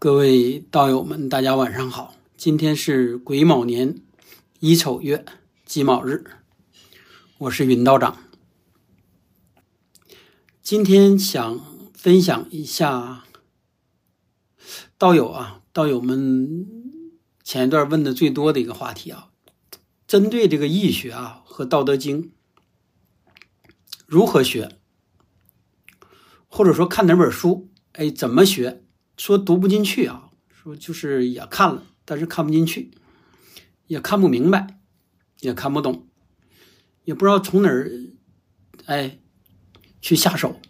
各位道友们，大家晚上好。今天是癸卯年乙丑月己卯日，我是云道长。今天想分享一下道友啊，道友们前一段问的最多的一个话题啊，针对这个易学啊和《道德经》如何学，或者说看哪本书，哎，怎么学？说读不进去啊，说就是也看了，但是看不进去，也看不明白，也看不懂，也不知道从哪儿，哎，去下手。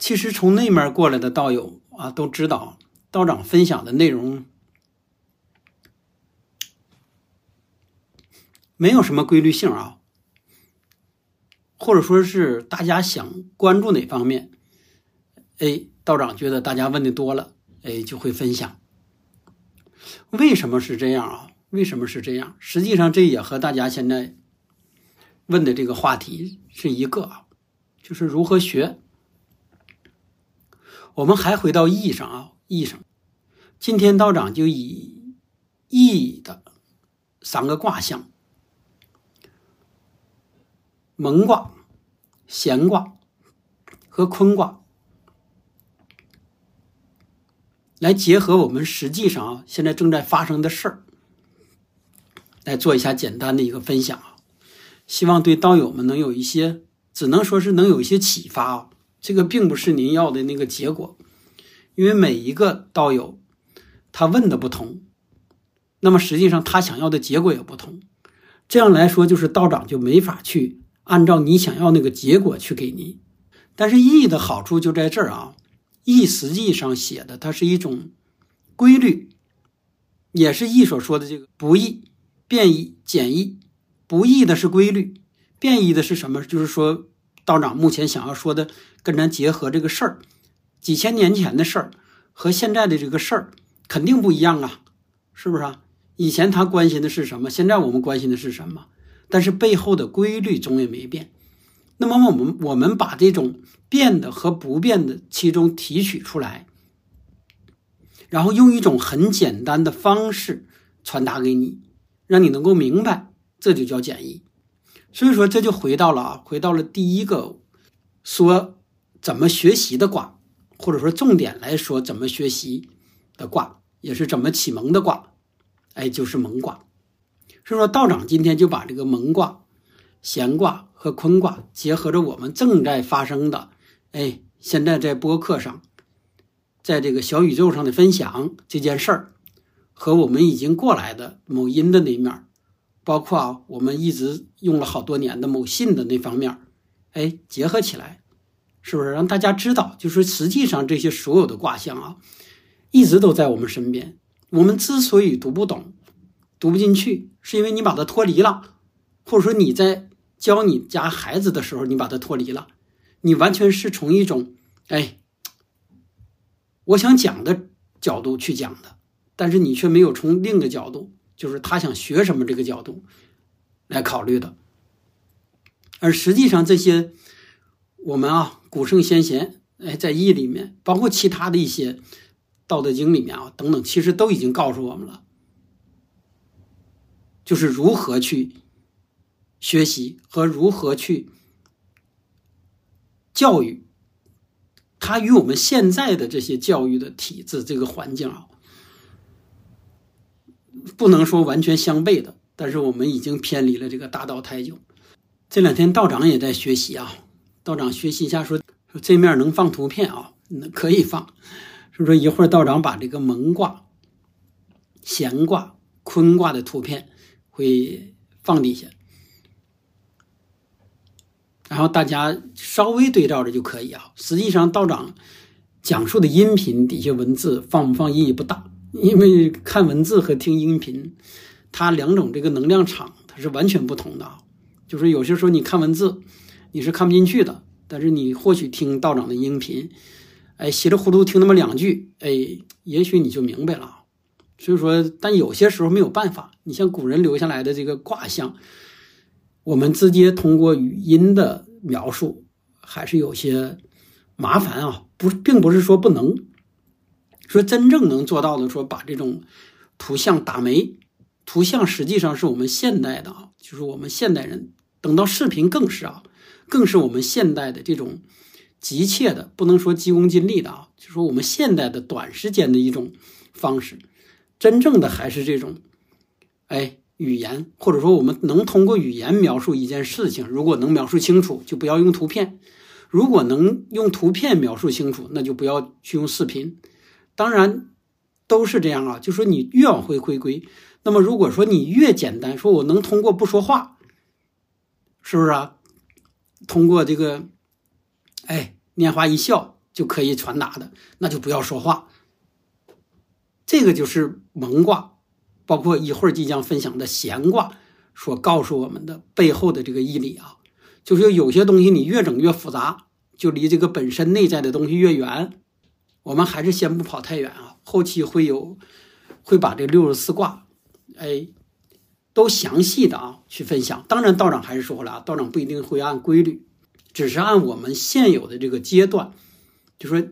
其实从那面过来的道友啊，都知道道长分享的内容没有什么规律性啊，或者说是大家想关注哪方面，哎。道长觉得大家问的多了，哎，就会分享。为什么是这样啊？为什么是这样？实际上，这也和大家现在问的这个话题是一个啊，就是如何学。我们还回到易上啊，易上。今天道长就以易的三个卦象：蒙卦、闲卦和坤卦。来结合我们实际上啊，现在正在发生的事儿，来做一下简单的一个分享啊，希望对道友们能有一些，只能说是能有一些启发啊。这个并不是您要的那个结果，因为每一个道友他问的不同，那么实际上他想要的结果也不同。这样来说，就是道长就没法去按照你想要那个结果去给你。但是易的好处就在这儿啊。易实际上写的，它是一种规律，也是易所说的这个不易、变易、简易。不易的是规律，变易的是什么？就是说道长目前想要说的，跟咱结合这个事儿，几千年前的事儿和现在的这个事儿肯定不一样啊，是不是啊？以前他关心的是什么？现在我们关心的是什么？但是背后的规律总也没变。那么我们我们把这种变的和不变的其中提取出来，然后用一种很简单的方式传达给你，让你能够明白，这就叫简易。所以说这就回到了啊，回到了第一个说怎么学习的卦，或者说重点来说怎么学习的卦，也是怎么启蒙的卦，哎，就是蒙卦。所以说道长今天就把这个蒙卦、闲卦。和坤卦结合着我们正在发生的，哎，现在在播客上，在这个小宇宙上的分享这件事儿，和我们已经过来的某音的那面，包括啊，我们一直用了好多年的某信的那方面，哎，结合起来，是不是让大家知道，就是实际上这些所有的卦象啊，一直都在我们身边。我们之所以读不懂、读不进去，是因为你把它脱离了，或者说你在。教你家孩子的时候，你把他脱离了，你完全是从一种哎，我想讲的角度去讲的，但是你却没有从另一个角度，就是他想学什么这个角度来考虑的。而实际上，这些我们啊，古圣先贤哎，在易里面，包括其他的一些《道德经》里面啊等等，其实都已经告诉我们了，就是如何去。学习和如何去教育，它与我们现在的这些教育的体制、这个环境啊，不能说完全相悖的。但是我们已经偏离了这个大道太久。这两天道长也在学习啊，道长学习一下，说说这面能放图片啊，那可以放。说说一会儿道长把这个蒙卦、闲卦、坤卦的图片会放底下。然后大家稍微对照着就可以啊。实际上道长讲述的音频底下文字放不放意义不大，因为看文字和听音频，它两种这个能量场它是完全不同的啊。就是有些时候你看文字你是看不进去的，但是你或许听道长的音频，哎，稀里糊涂听那么两句，哎，也许你就明白了。所以说，但有些时候没有办法，你像古人留下来的这个卦象。我们直接通过语音的描述，还是有些麻烦啊。不，并不是说不能，说真正能做到的，说把这种图像打没，图像实际上是我们现代的啊，就是我们现代人。等到视频更是啊，更是我们现代的这种急切的，不能说急功近利的啊，就说我们现代的短时间的一种方式。真正的还是这种，哎，语言或者说我们能通过语言描述一件事情，如果能描述清楚，就不要用图片；如果能用图片描述清楚，那就不要去用视频。当然都是这样啊，就说你越往回回归，那么如果说你越简单，说我能通过不说话。是不是啊？通过这个，哎，拈花一笑就可以传达的，那就不要说话。这个就是蒙卦，包括一会儿即将分享的闲卦所告诉我们的背后的这个义理啊，就是有些东西你越整越复杂，就离这个本身内在的东西越远。我们还是先不跑太远啊，后期会有会把这六十四卦，哎。都详细的啊去分享，当然道长还是说了啊，道长不一定会按规律，只是按我们现有的这个阶段，就说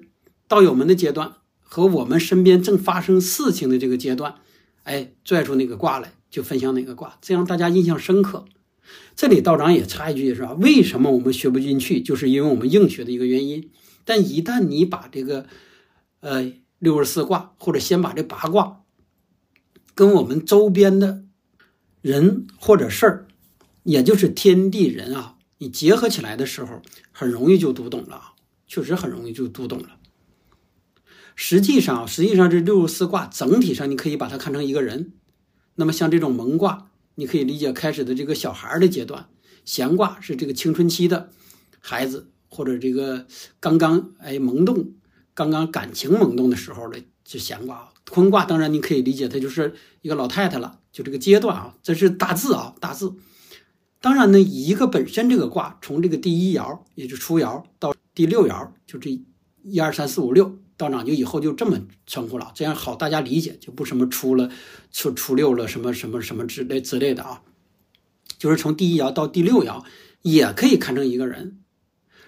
道友们的阶段和我们身边正发生事情的这个阶段，哎，拽出那个卦来就分享哪个卦，这样大家印象深刻。这里道长也插一句是吧？为什么我们学不进去，就是因为我们硬学的一个原因。但一旦你把这个呃六十四卦，或者先把这八卦跟我们周边的。人或者事儿，也就是天地人啊，你结合起来的时候，很容易就读懂了啊，确实很容易就读懂了。实际上，实际上这六十四卦整体上，你可以把它看成一个人。那么像这种蒙卦，你可以理解开始的这个小孩的阶段；闲卦是这个青春期的孩子，或者这个刚刚哎萌动、刚刚感情萌动的时候的就闲卦。坤卦当然你可以理解，它就是一个老太太了。就这个阶段啊，这是大字啊，大字。当然呢，一个本身这个卦，从这个第一爻，也就初爻到第六爻，就这一二三四五六，道长就以后就这么称呼了，这样好大家理解，就不什么出了初初六了什么什么什么之类之类的啊。就是从第一爻到第六爻，也可以看成一个人。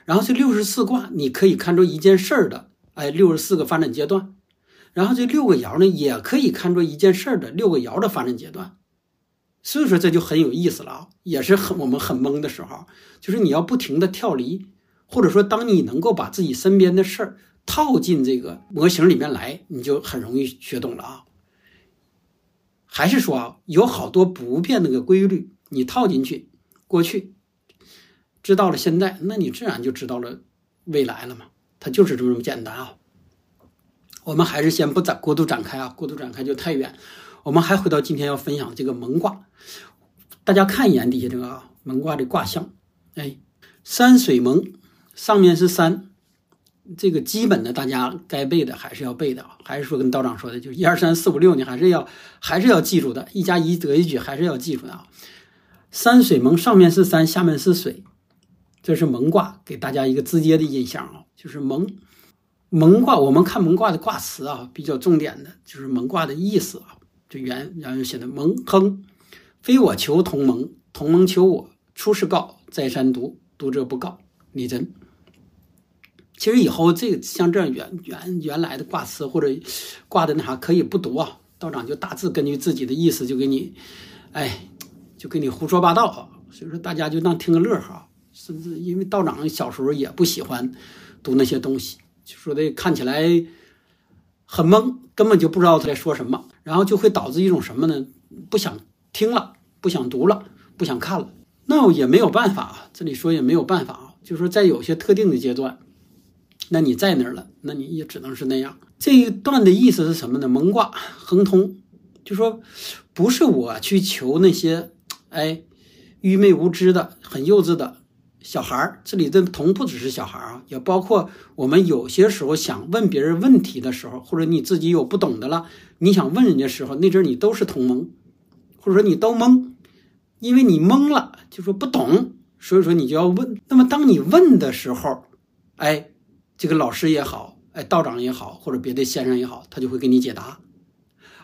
然后这六十四卦，你可以看出一件事儿的，哎，六十四个发展阶段。然后这六个爻呢，也可以看作一件事儿的六个爻的发展阶段，所以说这就很有意思了啊，也是很我们很懵的时候，就是你要不停的跳离，或者说当你能够把自己身边的事儿套进这个模型里面来，你就很容易学懂了啊。还是说啊，有好多不变那个规律，你套进去，过去知道了现在，那你自然就知道了未来了嘛，它就是这么简单啊。我们还是先不展过度展开啊，过度展开就太远。我们还回到今天要分享这个蒙卦，大家看一眼底下这个啊蒙卦的卦象。哎，山水蒙，上面是山，这个基本的大家该背的还是要背的。还是说跟道长说的，就一二三四五六，你还是要还是要记住的。一加一得一举，还是要记住的啊。山水蒙，上面是山，下面是水，这是蒙卦，给大家一个直接的印象啊，就是蒙。蒙卦，我们看蒙卦的卦辞啊，比较重点的就是蒙卦的意思啊。这原然后写的蒙亨，非我求同盟，同盟求我。出世告，在山读，读者不告，李真。其实以后这个像这样原原原来的卦辞或者挂的那啥可以不读啊，道长就大致根据自己的意思就给你，哎，就给你胡说八道啊。所以说大家就当听个乐呵，甚至因为道长小时候也不喜欢读那些东西。就说的看起来很懵，根本就不知道他在说什么，然后就会导致一种什么呢？不想听了，不想读了，不想看了。那也没有办法啊，这里说也没有办法啊。就说在有些特定的阶段，那你在那儿了，那你也只能是那样。这一段的意思是什么呢？蒙卦亨通，就说不是我去求那些哎愚昧无知的、很幼稚的。小孩儿，这里的同不只是小孩儿啊，也包括我们有些时候想问别人问题的时候，或者你自己有不懂的了，你想问人家时候，那阵儿你都是同蒙，或者说你都懵，因为你懵了，就说不懂，所以说你就要问。那么当你问的时候，哎，这个老师也好，哎，道长也好，或者别的先生也好，他就会给你解答，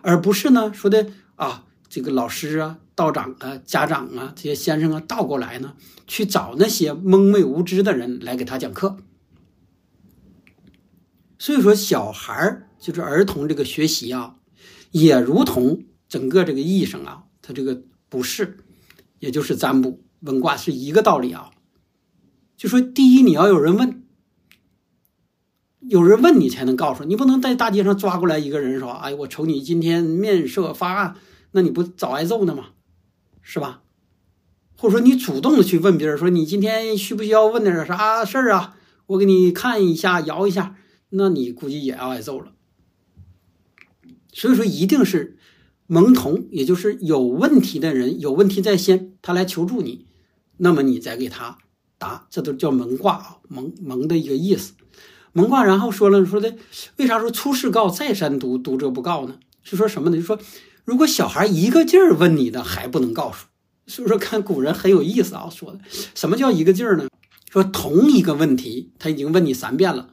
而不是呢说的啊。这个老师啊、道长啊、家长啊、这些先生啊，倒过来呢，去找那些蒙昧无知的人来给他讲课。所以说，小孩儿就是儿童这个学习啊，也如同整个这个医生啊，他这个不是，也就是占卜问卦是一个道理啊。就说第一，你要有人问，有人问你才能告诉你，不能在大街上抓过来一个人说：“哎，我瞅你今天面色发暗，那你不早挨揍呢吗？是吧？”或者说你主动的去问别人说：“你今天需不需要问点啥事儿啊？我给你看一下，摇一下。”那你估计也要挨揍了。所以说，一定是蒙童，也就是有问题的人，有问题在先，他来求助你，那么你再给他答，这都叫蒙卦啊，蒙蒙的一个意思。蒙卦，然后说了说的，为啥说出世告，再三读，读者不告呢？是说什么呢？就说如果小孩一个劲儿问你的，还不能告诉。所以说，看古人很有意思啊，说的什么叫一个劲儿呢？说同一个问题，他已经问你三遍了。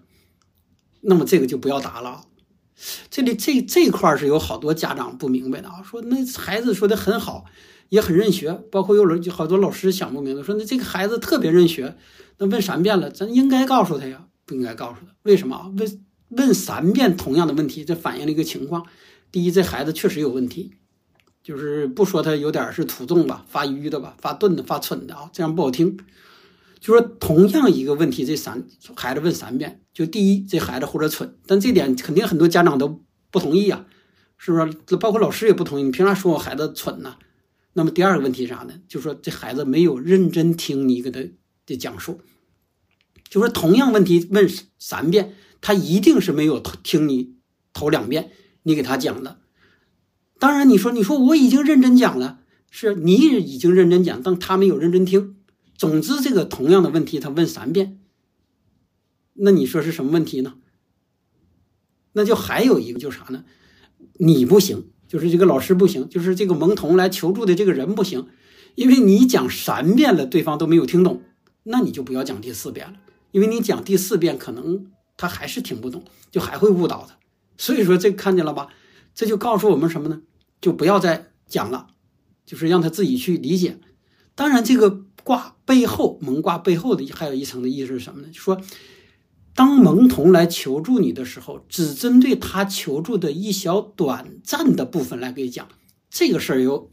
那么这个就不要答了，这里这这块是有好多家长不明白的啊，说那孩子说的很好，也很认学，包括有人好多老师想不明白，说那这个孩子特别认学，那问三遍了，咱应该告诉他呀，不应该告诉他，为什么？问问三遍同样的问题，这反映了一个情况：第一，这孩子确实有问题，就是不说他有点是土重吧，发愚的吧，发钝的，发蠢的啊，这样不好听。就说同样一个问题，这三孩子问三遍，就第一，这孩子或者蠢，但这点肯定很多家长都不同意啊，是不是？包括老师也不同意，你凭啥说我孩子蠢呢？那么第二个问题啥呢？就说这孩子没有认真听你给他的讲述，就说同样问题问三遍，他一定是没有听你头两遍你给他讲的。当然，你说你说我已经认真讲了，是你已经认真讲，但他没有认真听。总之，这个同样的问题他问三遍，那你说是什么问题呢？那就还有一个，就是啥呢？你不行，就是这个老师不行，就是这个蒙童来求助的这个人不行，因为你讲三遍了，对方都没有听懂，那你就不要讲第四遍了，因为你讲第四遍，可能他还是听不懂，就还会误导他。所以说，这看见了吧？这就告诉我们什么呢？就不要再讲了，就是让他自己去理解。当然，这个。卦背后蒙卦背后的还有一层的意思是什么呢？就说当蒙童来求助你的时候，只针对他求助的一小短暂的部分来给讲。这个事儿有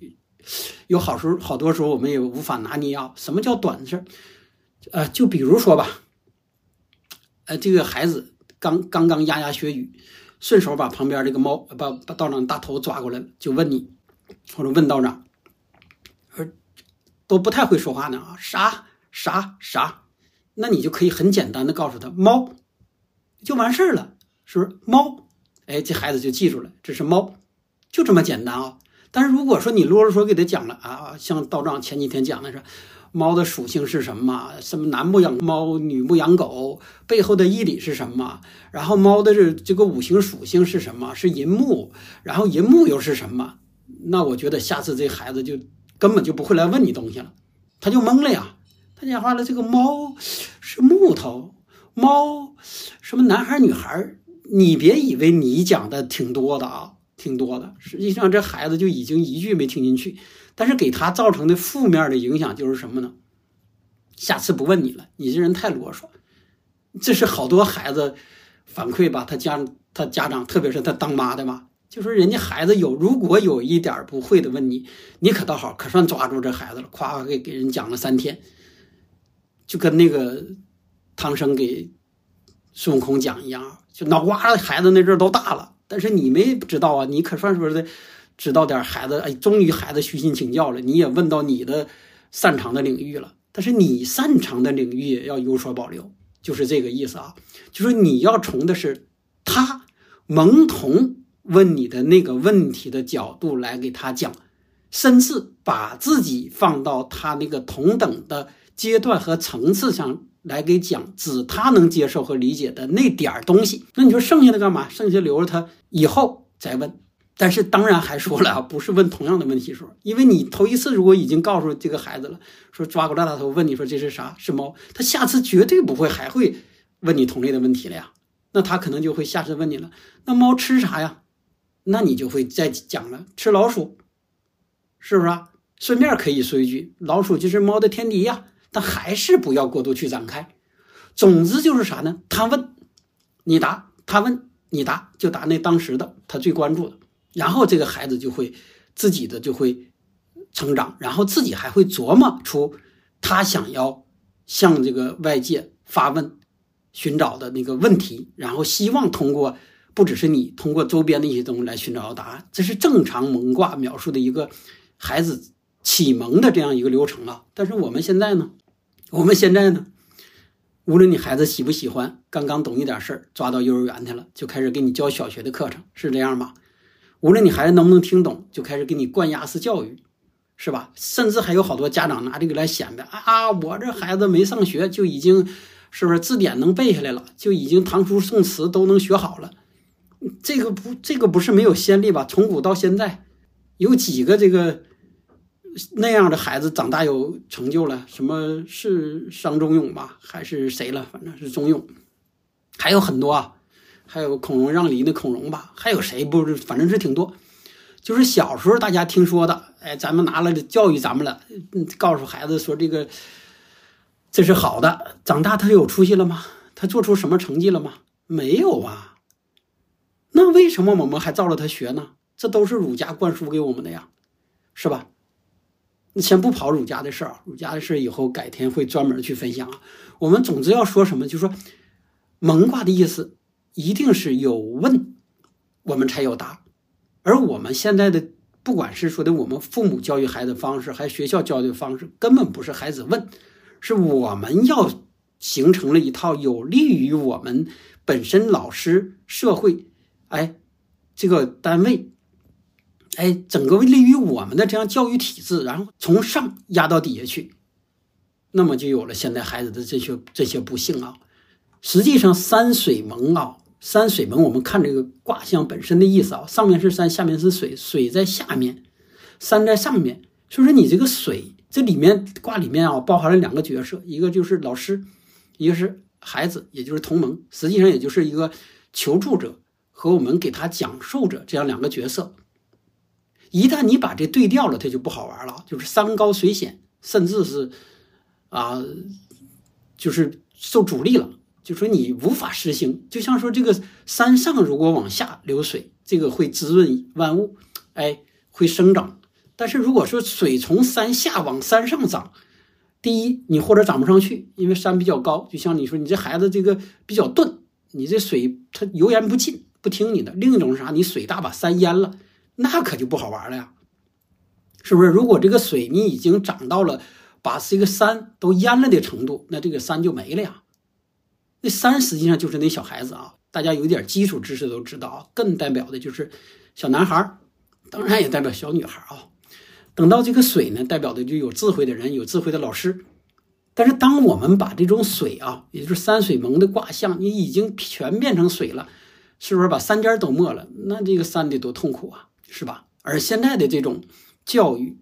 有好时候好多时候我们也无法拿捏啊。什么叫短事儿？呃，就比如说吧，呃，这个孩子刚刚刚牙牙学语，顺手把旁边这个猫把把道长大头抓过来，就问你，或者问道长。说都不太会说话呢啊，啥啥啥，那你就可以很简单的告诉他猫，就完事儿了，是不是猫？哎，这孩子就记住了，这是猫，就这么简单啊。但是如果说你啰啰嗦给他讲了啊，像道长前几天讲的是，猫的属性是什么？什么男不养猫，女不养狗，背后的义理是什么？然后猫的这这个五行属性是什么？是银木，然后银木又是什么？那我觉得下次这孩子就。根本就不会来问你东西了，他就懵了呀。他讲话了，这个猫是木头，猫什么男孩女孩？你别以为你讲的挺多的啊，挺多的。实际上这孩子就已经一句没听进去，但是给他造成的负面的影响就是什么呢？下次不问你了，你这人太啰嗦。这是好多孩子反馈吧，他家他家长，特别是他当妈的吧。就说人家孩子有，如果有一点不会的问你，你可倒好，可算抓住这孩子了，夸给给人讲了三天，就跟那个唐僧给孙悟空讲一样，就脑瓜子孩子那阵都大了，但是你没不知道啊，你可算说的知道点孩子，哎，终于孩子虚心请教了，你也问到你的擅长的领域了，但是你擅长的领域要有所保留，就是这个意思啊，就是你要从的是他蒙童。问你的那个问题的角度来给他讲，甚至把自己放到他那个同等的阶段和层次上来给讲，只他能接受和理解的那点儿东西。那你说剩下的干嘛？剩下留着他以后再问。但是当然还说了啊，不是问同样的问题时候，因为你头一次如果已经告诉这个孩子了，说抓过来大头问你说这是啥？是猫？他下次绝对不会还会问你同类的问题了呀。那他可能就会下次问你了，那猫吃啥呀？那你就会再讲了，吃老鼠，是不是啊？顺便可以说一句，老鼠就是猫的天敌呀。但还是不要过度去展开。总之就是啥呢？他问，你答，他问你答就答那当时的他最关注的，然后这个孩子就会自己的就会成长，然后自己还会琢磨出他想要向这个外界发问、寻找的那个问题，然后希望通过不只是你通过周边的一些东西来寻找到答案，这是正常蒙卦描述的一个孩子启蒙的这样一个流程啊。但是我们现在呢，我们现在呢？无论你孩子喜不喜欢，刚刚懂一点事儿，抓到幼儿园去了，就开始给你教小学的课程，是这样吗？无论你孩子能不能听懂，就开始给你灌鸭式教育，是吧？甚至还有好多家长拿这个来显摆啊，我这孩子没上学就已经，是不是字典能背下来了，就已经唐书宋词都能学好了？这个不，这个不是没有先例吧？从古到现在，有几个这个？那样的孩子长大有成就了，什么是商仲永吧，还是谁了？反正是仲永，还有很多啊，还有孔融让梨的孔融吧，还有谁不是？反正是挺多。就是小时候大家听说的，哎，咱们拿了教育咱们了，告诉孩子说这个这是好的。长大他有出息了吗？他做出什么成绩了吗？没有啊。那为什么我们还照着他学呢？这都是儒家灌输给我们的呀，是吧？先不跑儒家的事儿，儒家的事以后改天会专门去分享啊。我们总之要说什么，就说蒙卦的意思一定是有问，我们才有答。而我们现在的不管是说的我们父母教育孩子方式，还是学校教育方式，根本不是孩子问，是我们要形成了一套有利于我们本身老师、社会，哎，这个单位。哎，整个利于我们的这样教育体制，然后从上压到底下去，那么就有了现在孩子的这些这些不幸啊。实际上，山水蒙啊，山水蒙，我们看这个卦象本身的意思啊，上面是山，下面是水，水在下面，山在上面。所以说，你这个水这里面卦里面啊，包含了两个角色，一个就是老师，一个是孩子，也就是同盟，实际上也就是一个求助者和我们给他讲授者这样两个角色。一旦你把这对调了，它就不好玩了，就是山高水险，甚至是啊，就是受阻力了，就说你无法实行。就像说这个山上如果往下流水，这个会滋润万物，哎，会生长。但是如果说水从山下往山上涨，第一你或者涨不上去，因为山比较高。就像你说你这孩子这个比较钝，你这水它油盐不进，不听你的。另一种是啥？你水大把山淹了。那可就不好玩了呀，是不是？如果这个水你已经涨到了把这个山都淹了的程度，那这个山就没了呀。那山实际上就是那小孩子啊，大家有点基础知识都知道啊。更代表的就是小男孩，当然也代表小女孩啊。等到这个水呢，代表的就有智慧的人，有智慧的老师。但是当我们把这种水啊，也就是山水蒙的卦象，你已经全变成水了，是不是把山尖都没了？那这个山得多痛苦啊！是吧？而现在的这种教育，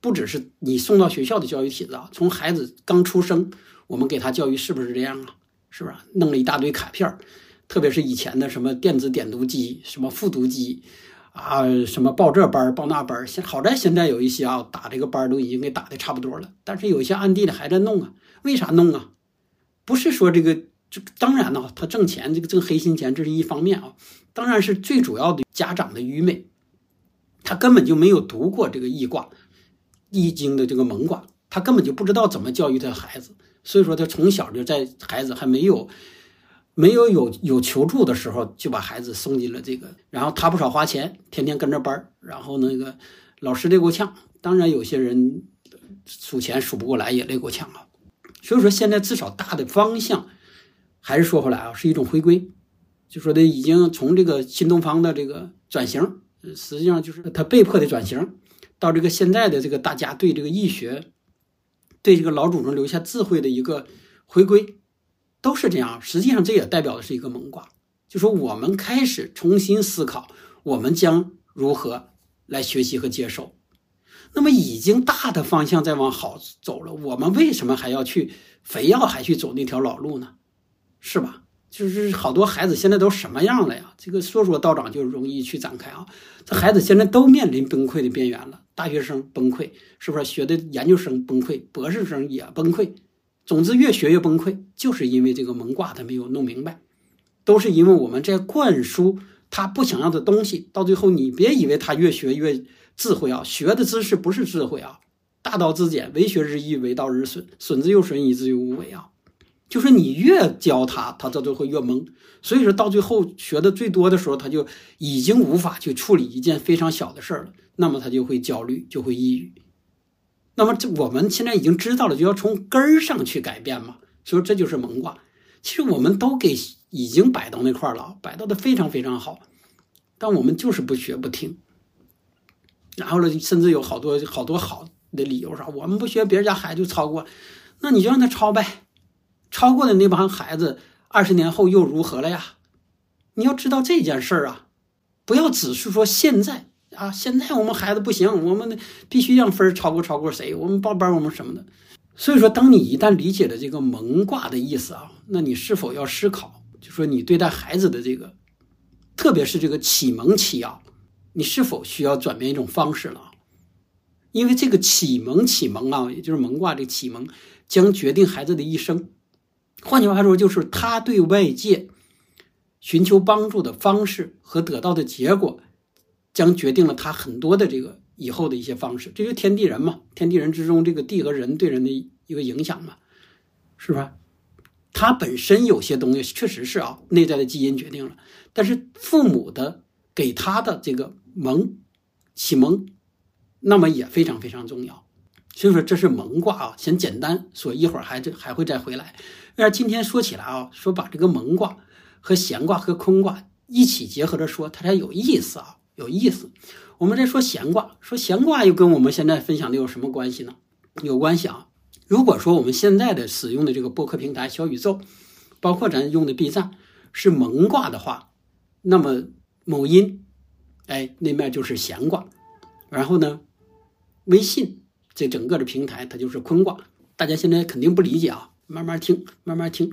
不只是你送到学校的教育体制啊，从孩子刚出生，我们给他教育是不是这样啊？是不是弄了一大堆卡片特别是以前的什么电子点读机、什么复读机啊，什么报这班报那班现好在现在有一些啊，打这个班都已经给打的差不多了，但是有一些暗地里还在弄啊。为啥弄啊？不是说这个，这当然呢，他挣钱，这个挣黑心钱，这是一方面啊。当然是最主要的家长的愚昧。他根本就没有读过这个易卦、易经的这个蒙卦，他根本就不知道怎么教育他孩子。所以说，他从小就在孩子还没有、没有有有求助的时候，就把孩子送进了这个。然后他不少花钱，天天跟着班然后那个老师累够呛，当然有些人数钱数不过来也累够呛啊。所以说，现在至少大的方向还是说回来啊，是一种回归，就说的已经从这个新东方的这个转型。实际上就是他被迫的转型，到这个现在的这个大家对这个易学，对这个老祖宗留下智慧的一个回归，都是这样。实际上这也代表的是一个蒙卦，就说我们开始重新思考，我们将如何来学习和接受。那么已经大的方向在往好走了，我们为什么还要去非要还去走那条老路呢？是吧？就是好多孩子现在都什么样了呀？这个说说道长就容易去展开啊。这孩子现在都面临崩溃的边缘了，大学生崩溃，是不是？学的研究生崩溃，博士生也崩溃。总之越学越崩溃，就是因为这个蒙卦他没有弄明白，都是因为我们在灌输他不想要的东西，到最后你别以为他越学越智慧啊，学的知识不是智慧啊，大道至简，为学日益，为道日损，损之又损，以至于无为啊。就是你越教他，他到最后越懵。所以说到最后学的最多的时候，他就已经无法去处理一件非常小的事儿了，那么他就会焦虑，就会抑郁。那么这我们现在已经知道了，就要从根儿上去改变嘛。所以这就是蒙卦。其实我们都给已经摆到那块儿了，摆到的非常非常好，但我们就是不学不听。然后呢，甚至有好多好多好的理由，啥我们不学，别人家孩子就超过，那你就让他抄呗。超过的那帮孩子，二十年后又如何了呀？你要知道这件事儿啊，不要只是说现在啊，现在我们孩子不行，我们必须让分超过超过谁？我们报班，我们什么的。所以说，当你一旦理解了这个蒙卦的意思啊，那你是否要思考，就说你对待孩子的这个，特别是这个启蒙期啊，你是否需要转变一种方式了？因为这个启蒙启蒙啊，也就是蒙卦这个启蒙，将决定孩子的一生。换句话说，就是他对外界寻求帮助的方式和得到的结果，将决定了他很多的这个以后的一些方式。这就天地人嘛，天地人之中，这个地和人对人的一个影响嘛，是吧？他本身有些东西确实是啊，内在的基因决定了，但是父母的给他的这个蒙启蒙，那么也非常非常重要。所以说这是蒙卦啊，先简单说，一会儿还这还会再回来。那今天说起来啊，说把这个蒙卦和闲卦和坤卦一起结合着说，它才有意思啊，有意思。我们再说闲卦，说闲卦又跟我们现在分享的有什么关系呢？有关系啊。如果说我们现在的使用的这个播客平台小宇宙，包括咱用的 B 站是蒙卦的话，那么某音，哎，那面就是闲卦。然后呢，微信这整个的平台它就是坤卦。大家现在肯定不理解啊。慢慢听，慢慢听。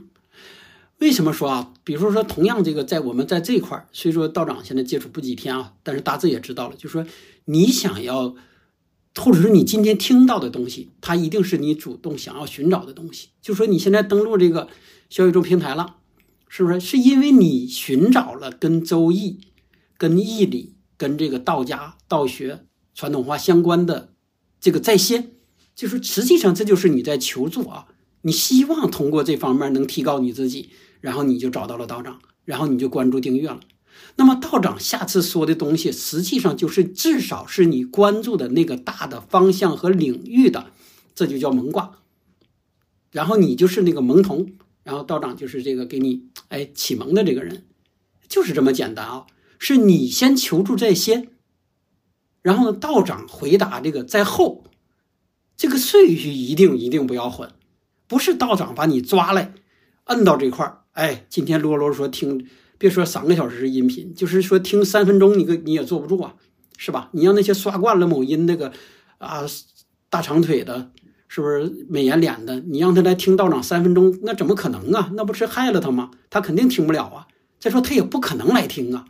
为什么说啊？比如说，同样这个在我们在这块儿，虽说道长现在接触不几天啊，但是大致也知道了。就说你想要，或者说你今天听到的东西，它一定是你主动想要寻找的东西。就说你现在登录这个小宇宙平台了，是不是？是因为你寻找了跟周易、跟易理、跟这个道家、道学、传统化相关的这个在线，就是实际上这就是你在求助啊。你希望通过这方面能提高你自己，然后你就找到了道长，然后你就关注订阅了。那么道长下次说的东西，实际上就是至少是你关注的那个大的方向和领域的，这就叫蒙卦。然后你就是那个蒙童，然后道长就是这个给你哎启蒙的这个人，就是这么简单啊。是你先求助在先，然后呢道长回答这个在后，这个顺序一定一定不要混。不是道长把你抓来，摁到这块儿，哎，今天啰啰说听，别说三个小时音频，就是说听三分钟，你个你也坐不住啊，是吧？你让那些刷惯了某音那个啊大长腿的，是不是美颜脸的？你让他来听道长三分钟，那怎么可能啊？那不是害了他吗？他肯定听不了啊。再说他也不可能来听啊。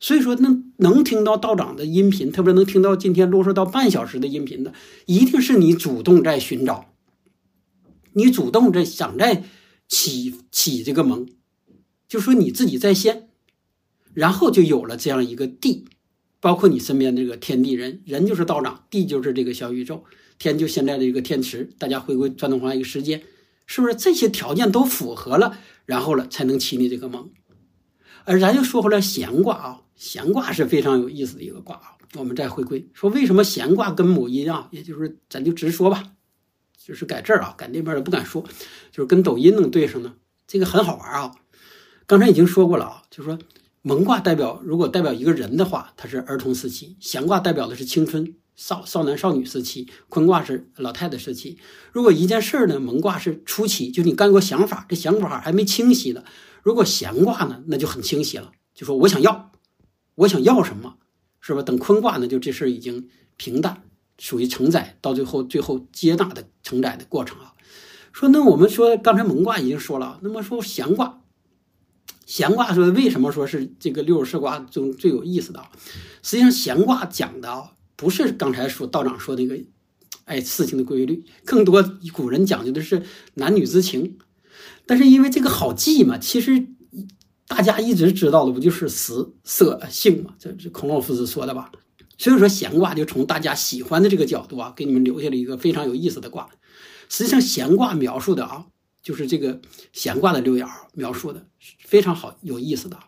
所以说，那能听到道长的音频，特别能听到今天啰嗦到半小时的音频的，一定是你主动在寻找。你主动在想在起起这个蒙，就说你自己在先，然后就有了这样一个地，包括你身边这个天地人，人就是道长，地就是这个小宇宙，天就现在的一个天池，大家回归传统文化一个时间，是不是这些条件都符合了，然后了才能起你这个蒙？而咱就说回来闲卦啊，闲卦是非常有意思的一个卦啊，我们再回归说为什么闲卦跟母音啊，也就是咱就直说吧。就是改这儿啊，改那边的不敢说，就是跟抖音能对上呢，这个很好玩啊。刚才已经说过了啊，就是说蒙卦代表如果代表一个人的话，他是儿童时期；闲卦代表的是青春少少男少女时期；坤卦是老太太时期。如果一件事儿呢，蒙卦是初期，就是你干过想法，这想法还没清晰呢。如果闲卦呢，那就很清晰了，就说我想要，我想要什么，是吧？等坤卦呢，就这事儿已经平淡。属于承载到最后，最后接纳的承载的过程啊。说那我们说刚才蒙卦已经说了，那么说闲卦，闲卦说为什么说是这个六十四卦中最有意思的？实际上闲卦讲的啊，不是刚才说道长说那个，哎，事情的规律，更多古人讲究的是男女之情。但是因为这个好记嘛，其实大家一直知道的不就是食色性嘛？这这孔老夫子说的吧？所以说闲卦就从大家喜欢的这个角度啊，给你们留下了一个非常有意思的卦。实际上闲卦描述的啊，就是这个闲卦的六爻描述的非常好，有意思的。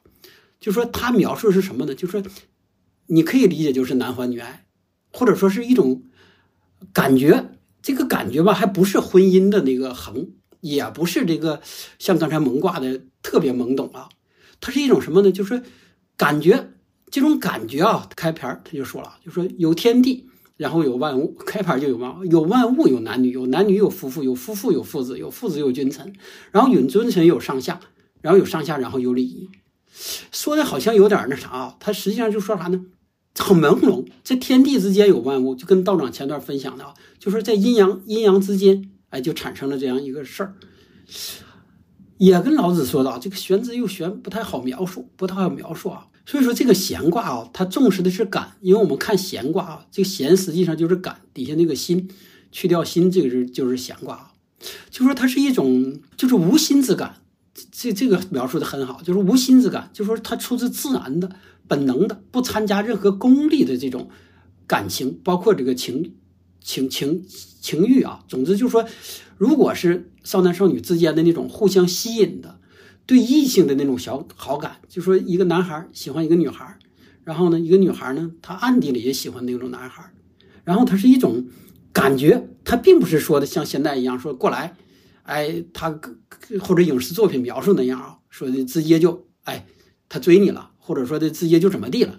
就说它描述是什么呢？就说你可以理解就是男欢女爱，或者说是一种感觉。这个感觉吧，还不是婚姻的那个恒，也不是这个像刚才蒙卦的特别懵懂啊。它是一种什么呢？就是感觉，这种感觉啊。开篇他就说了，就说有天地，然后有万物。开篇就有万有万物，有男女，有男女，有夫妇，有夫妇，有父子，有父子，有君臣。然后允君臣有上下，然后有上下，然后有礼仪。说的好像有点那啥啊，他实际上就说啥呢？很朦胧。在天地之间有万物，就跟道长前段分享的啊，就是在阴阳阴阳之间，哎，就产生了这样一个事儿。也跟老子说的，这个玄之又玄，不太好描述，不太好描述啊。所以说这个闲卦啊，它重视的是感，因为我们看闲卦啊，这个闲实际上就是感底下那个心，去掉心，这个是就是闲卦啊。就说它是一种就是无心之感，这这个描述的很好，就是无心之感，就说它出自自然的、本能的，不参加任何功利的这种感情，包括这个情情情情欲啊。总之就是说，如果是。少男少女之间的那种互相吸引的，对异性的那种小好感，就说一个男孩喜欢一个女孩，然后呢，一个女孩呢，她暗地里也喜欢那种男孩，然后他是一种感觉，他并不是说的像现在一样说过来，哎，他或者影视作品描述那样啊，说的直接就哎，他追你了，或者说的直接就怎么地了，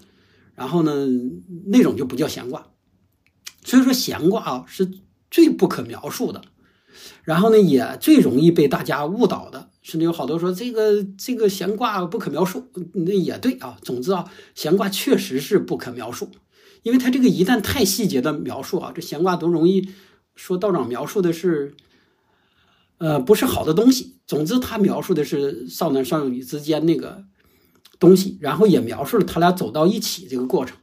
然后呢，那种就不叫闲卦，所以说闲卦啊是最不可描述的。然后呢，也最容易被大家误导的，甚至有好多说这个这个闲卦不可描述，那也对啊。总之啊，闲卦确实是不可描述，因为它这个一旦太细节的描述啊，这闲卦都容易说道长描述的是，呃，不是好的东西。总之，他描述的是少男少女之间那个东西，然后也描述了他俩走到一起这个过程，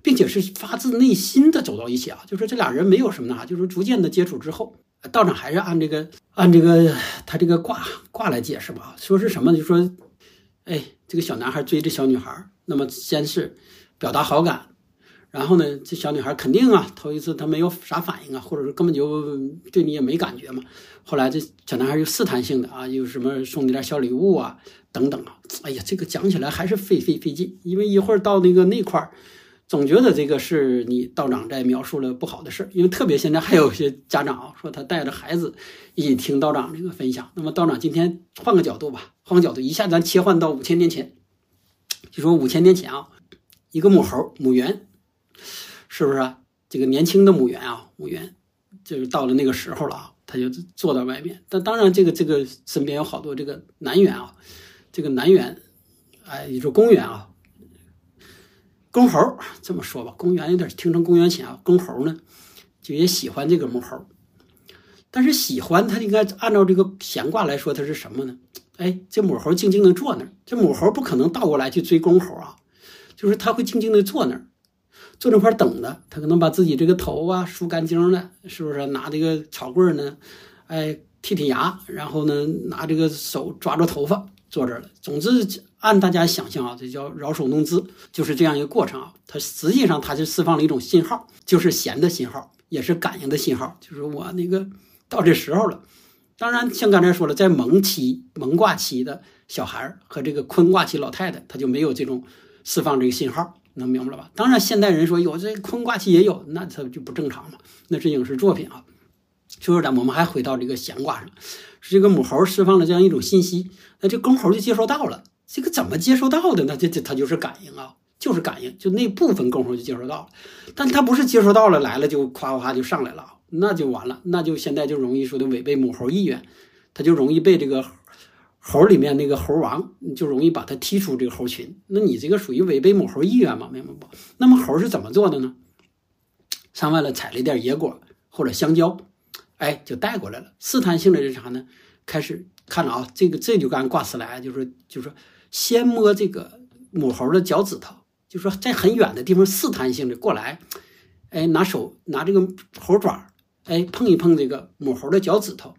并且是发自内心的走到一起啊，就说这俩人没有什么的，就是逐渐的接触之后。道长还是按这个按这个他这个卦卦来解释吧。说是什么？就说，哎，这个小男孩追这小女孩，那么先是表达好感，然后呢，这小女孩肯定啊，头一次她没有啥反应啊，或者说根本就对你也没感觉嘛。后来这小男孩又试探性的啊，有什么送你点小礼物啊，等等啊。哎呀，这个讲起来还是费费费劲，因为一会儿到那个那块儿。总觉得这个是你道长在描述了不好的事儿，因为特别现在还有一些家长啊说他带着孩子一起听道长这个分享。那么道长今天换个角度吧，换个角度，一下咱切换到五千年前，就说五千年前啊，一个母猴母猿，是不是啊？这个年轻的母猿啊，母猿就是到了那个时候了啊，他就坐在外面。但当然，这个这个身边有好多这个男猿啊，这个男猿，哎，你说公猿啊。公猴这么说吧，公园有点听成公元前啊。公猴呢，就也喜欢这个母猴，但是喜欢它应该按照这个闲卦来说，它是什么呢？哎，这母猴静静的坐那儿，这母猴不可能倒过来去追公猴啊，就是它会静静的坐那儿，坐那块等着，它可能把自己这个头啊梳干净了，是不是？拿这个草棍呢，哎，剔剔牙，然后呢，拿这个手抓着头发。坐这儿了。总之，按大家想象啊，这叫饶手弄姿，就是这样一个过程啊。它实际上它就释放了一种信号，就是弦的信号，也是感应的信号，就是我那个到这时候了。当然，像刚才说了，在蒙期蒙卦期的小孩和这个坤卦期老太太，他就没有这种释放这个信号，能明白了吧？当然，现代人说有这坤卦期也有，那他就不正常嘛，那是影视作品啊。就是咱我们还回到这个闲卦上。是这个母猴释放了这样一种信息，那这公猴就接收到了。这个怎么接收到的呢？这这它就是感应啊，就是感应，就那部分公猴就接收到了。但它不是接收到了来了就夸夸夸就上来了，那就完了，那就现在就容易说的违背母猴意愿，它就容易被这个猴里面那个猴王就容易把它踢出这个猴群。那你这个属于违背母猴意愿吗？明白不？那么猴是怎么做的呢？上外了采了一点野果或者香蕉。哎，就带过来了。试探性的是啥呢？开始看着啊，这个这就按卦辞来，就是就是说，先摸这个母猴的脚趾头，就说在很远的地方试探性的过来，哎，拿手拿这个猴爪，哎，碰一碰这个母猴的脚趾头，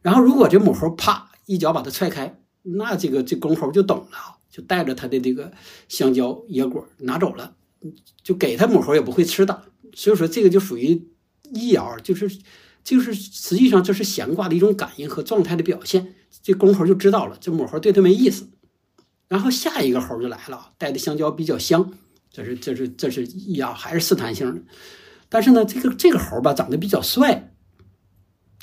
然后如果这母猴啪一脚把它踹开，那这个这公猴就懂了，就带着他的这个香蕉野果拿走了，就给他母猴也不会吃的。所以说这个就属于一爻，就是就是实际上这是闲卦的一种感应和状态的表现。这公猴就知道了，这母猴对他没意思。然后下一个猴就来了，带的香蕉比较香，这是这是这是一爻，还是试探性的。但是呢，这个这个猴吧长得比较帅。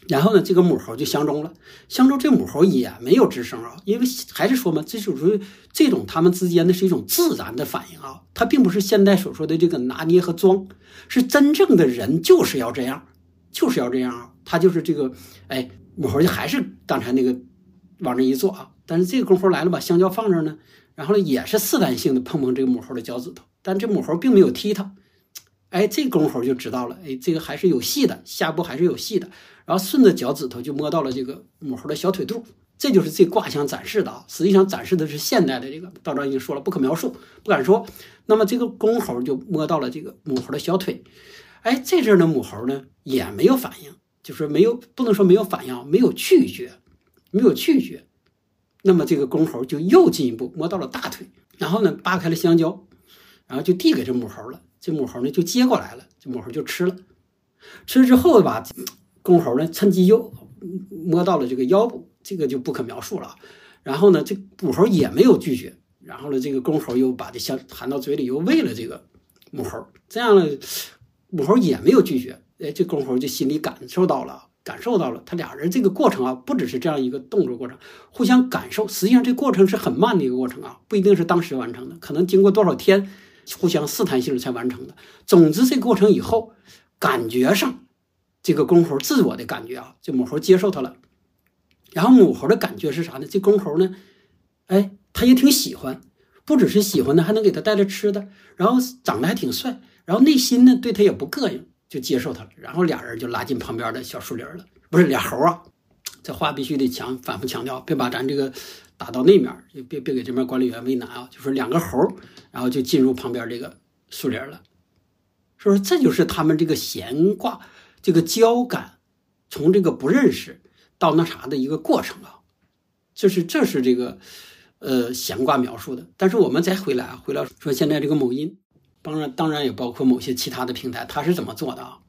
然后呢，这个母猴就相中了。相中这母猴也没有吱声啊，因为还是说嘛，这属于这种他们之间的是一种自然的反应啊，它并不是现代所说的这个拿捏和装，是真正的人就是要这样，就是要这样啊。他就是这个，哎，母猴就还是刚才那个往这一坐啊。但是这个功夫来了，把香蕉放这儿呢，然后呢也是试探性的碰碰这个母猴的脚趾头，但这母猴并没有踢它。哎，这公猴就知道了，哎，这个还是有戏的，下步还是有戏的。然后顺着脚趾头就摸到了这个母猴的小腿肚，这就是这卦象展示的啊。实际上展示的是现代的这个道长已经说了，不可描述，不敢说。那么这个公猴就摸到了这个母猴的小腿，哎，这阵呢母猴呢也没有反应，就是没有不能说没有反应，没有拒绝，没有拒绝。那么这个公猴就又进一步摸到了大腿，然后呢扒开了香蕉，然后就递给这母猴了。这母猴呢就接过来了，这母猴就吃了，吃了之后吧，公猴呢趁机又摸到了这个腰部，这个就不可描述了。然后呢，这母猴也没有拒绝，然后呢，这个公猴又把这香含到嘴里，又喂了这个母猴，这样呢，母猴也没有拒绝。哎，这公猴就心里感受到了，感受到了，他俩人这个过程啊，不只是这样一个动作过程，互相感受。实际上这过程是很慢的一个过程啊，不一定是当时完成的，可能经过多少天。互相试探性才完成的。总之，这过程以后，感觉上，这个公猴自我的感觉啊，这母猴接受它了。然后母猴的感觉是啥呢？这公猴呢，哎，他也挺喜欢，不只是喜欢呢，还能给他带来吃的。然后长得还挺帅，然后内心呢对他也不膈应，就接受他了。然后俩人就拉进旁边的小树林了。不是俩猴啊，这话必须得强反复强调，别把咱这个。打到那面，别别给这边管理员为难啊！就是两个猴，然后就进入旁边这个树林了，是不是？这就是他们这个闲挂这个交感，从这个不认识到那啥的一个过程啊。这是这是这个呃闲挂描述的。但是我们再回来啊，回来说现在这个某音，当然当然也包括某些其他的平台，它是怎么做的啊？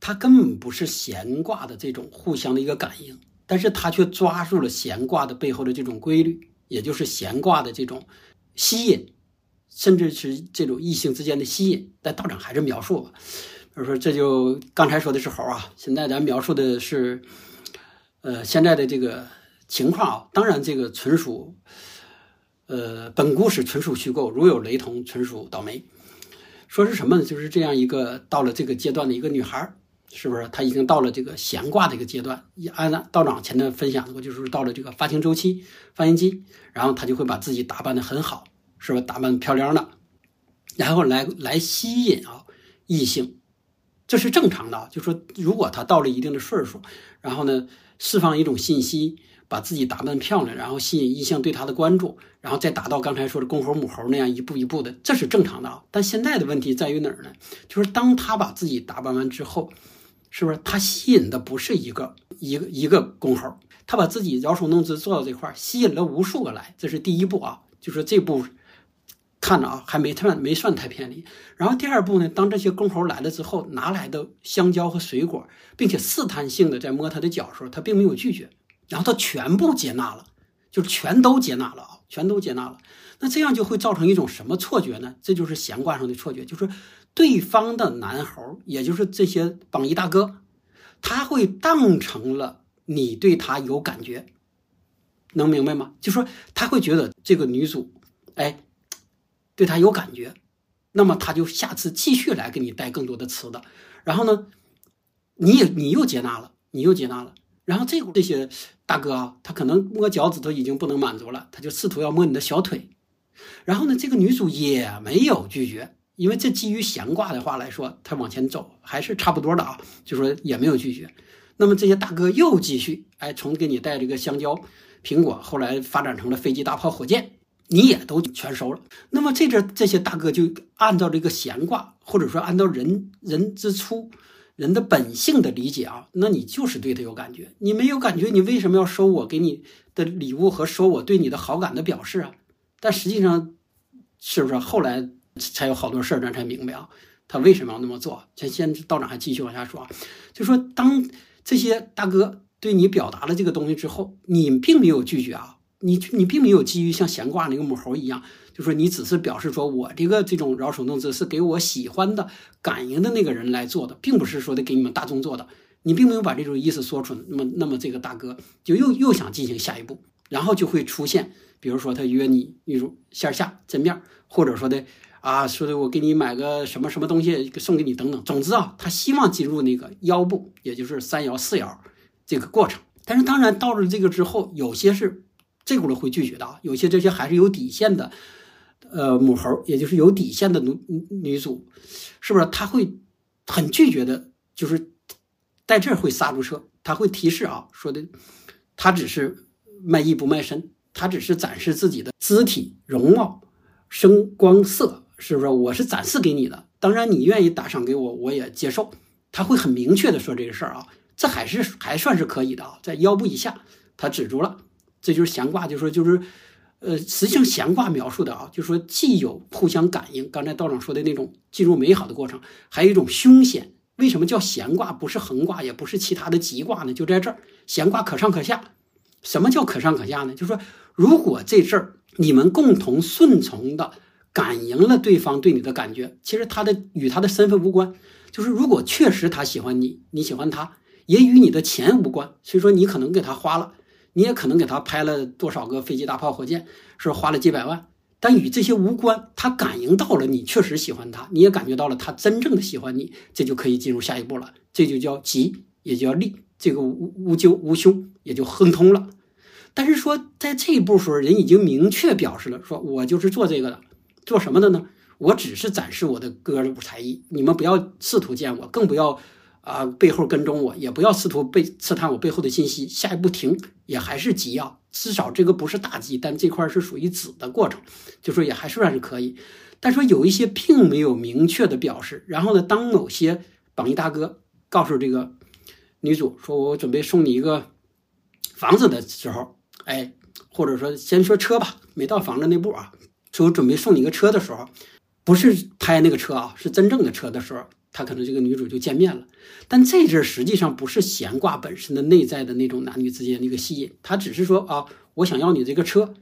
它根本不是闲挂的这种互相的一个感应。但是他却抓住了闲卦的背后的这种规律，也就是闲卦的这种吸引，甚至是这种异性之间的吸引。但道长还是描述吧，比如说这就刚才说的是猴啊，现在咱描述的是，呃，现在的这个情况啊。当然，这个纯属，呃，本故事纯属虚构，如有雷同，纯属倒霉。说是什么呢？就是这样一个到了这个阶段的一个女孩。是不是她已经到了这个闲挂的一个阶段？按道长前面分享过，就是到了这个发情周期、发情期，然后她就会把自己打扮的很好，是吧？打扮漂亮的，然后来来吸引啊异性，这是正常的。就说如果她到了一定的岁数，然后呢释放一种信息，把自己打扮漂亮，然后吸引异性对他的关注，然后再达到刚才说的公猴母猴那样一步一步的，这是正常的啊。但现在的问题在于哪儿呢？就是当他把自己打扮完之后。是不是他吸引的不是一个一个一个公猴，他把自己摇手弄姿做到这块儿吸引了无数个来，这是第一步啊，就是这步看着啊还没算没算太偏离。然后第二步呢，当这些公猴来了之后，拿来的香蕉和水果，并且试探性的在摸他的脚的时候，他并没有拒绝，然后他全部接纳了，就是全都接纳了啊，全都接纳了。那这样就会造成一种什么错觉呢？这就是闲挂上的错觉，就是。对方的男猴，也就是这些榜一大哥，他会当成了你对他有感觉，能明白吗？就说他会觉得这个女主，哎，对他有感觉，那么他就下次继续来给你带更多的吃的，然后呢，你也你又接纳了，你又接纳了，然后这这些大哥啊，他可能摸脚趾头已经不能满足了，他就试图要摸你的小腿，然后呢，这个女主也没有拒绝。因为这基于闲卦的话来说，他往前走还是差不多的啊，就说也没有拒绝。那么这些大哥又继续，哎，从给你带这个香蕉、苹果，后来发展成了飞机、大炮、火箭，你也都全收了。那么这阵这些大哥就按照这个闲卦，或者说按照人人之初人的本性的理解啊，那你就是对他有感觉。你没有感觉，你为什么要收我给你的礼物和收我对你的好感的表示啊？但实际上，是不是后来才有好多事儿，咱才明白啊？他为什么要那么做？先先道长还继续往下说啊，就说当这些大哥对你表达了这个东西之后，你并没有拒绝啊，你你并没有基于像闲挂那个母猴一样。就说你只是表示说，我这个这种饶手弄姿是给我喜欢的、感应的那个人来做的，并不是说的给你们大众做的。你并没有把这种意思说出来，那么那么这个大哥就又又想进行下一步，然后就会出现，比如说他约你例如线下见面，或者说的啊，说的我给你买个什么什么东西送给你等等。总之啊，他希望进入那个腰部，也就是三爻四爻这个过程。但是当然到了这个之后，有些是这轱辘会拒绝的啊，有些这些还是有底线的。呃，母猴，也就是有底线的女女主，是不是？他会很拒绝的，就是在这儿会刹住车，他会提示啊，说的他只是卖艺不卖身，他只是展示自己的肢体容貌、声光色，是不是？我是展示给你的，当然你愿意打赏给我，我也接受。他会很明确的说这个事儿啊，这还是还算是可以的啊，在腰部以下，他止住了，这就是闲挂，就说就是。呃，实际上闲卦描述的啊，就是说既有互相感应，刚才道长说的那种进入美好的过程，还有一种凶险。为什么叫闲卦，不是横卦，也不是其他的吉卦呢？就在这儿，闲卦可上可下。什么叫可上可下呢？就是说，如果这阵儿你们共同顺从的感应了对方对你的感觉，其实他的与他的身份无关。就是如果确实他喜欢你，你喜欢他，也与你的钱无关。所以说，你可能给他花了。你也可能给他拍了多少个飞机、大炮、火箭，是花了几百万，但与这些无关。他感应到了你确实喜欢他，你也感觉到了他真正的喜欢你，这就可以进入下一步了。这就叫吉，也叫利，这个无无咎无凶，也就亨通了。但是说在这一步时候，人已经明确表示了，说我就是做这个的，做什么的呢？我只是展示我的歌舞才艺，你们不要试图见我，更不要。啊，背后跟踪我，也不要试图背刺探我背后的信息。下一步停，也还是急啊，至少这个不是大吉，但这块是属于子的过程，就说也还算是可以。但说有一些并没有明确的表示。然后呢，当某些榜一大哥告诉这个女主说：“我准备送你一个房子的时候，哎，或者说先说车吧，没到房子那步啊，说我准备送你一个车的时候，不是拍那个车啊，是真正的车的时候。”他可能这个女主就见面了，但这阵实际上不是闲挂本身的内在的那种男女之间的一个吸引，他只是说啊，我想要你这个车。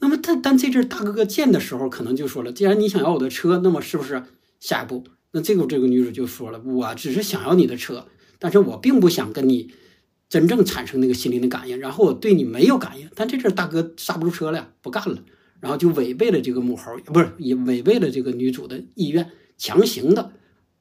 那么但但这阵大哥哥见的时候，可能就说了，既然你想要我的车，那么是不是下一步？那这个这个女主就说了，我只是想要你的车，但是我并不想跟你真正产生那个心灵的感应，然后我对你没有感应。但这阵大哥刹不住车了，不干了，然后就违背了这个母猴，不是也违背了这个女主的意愿，强行的。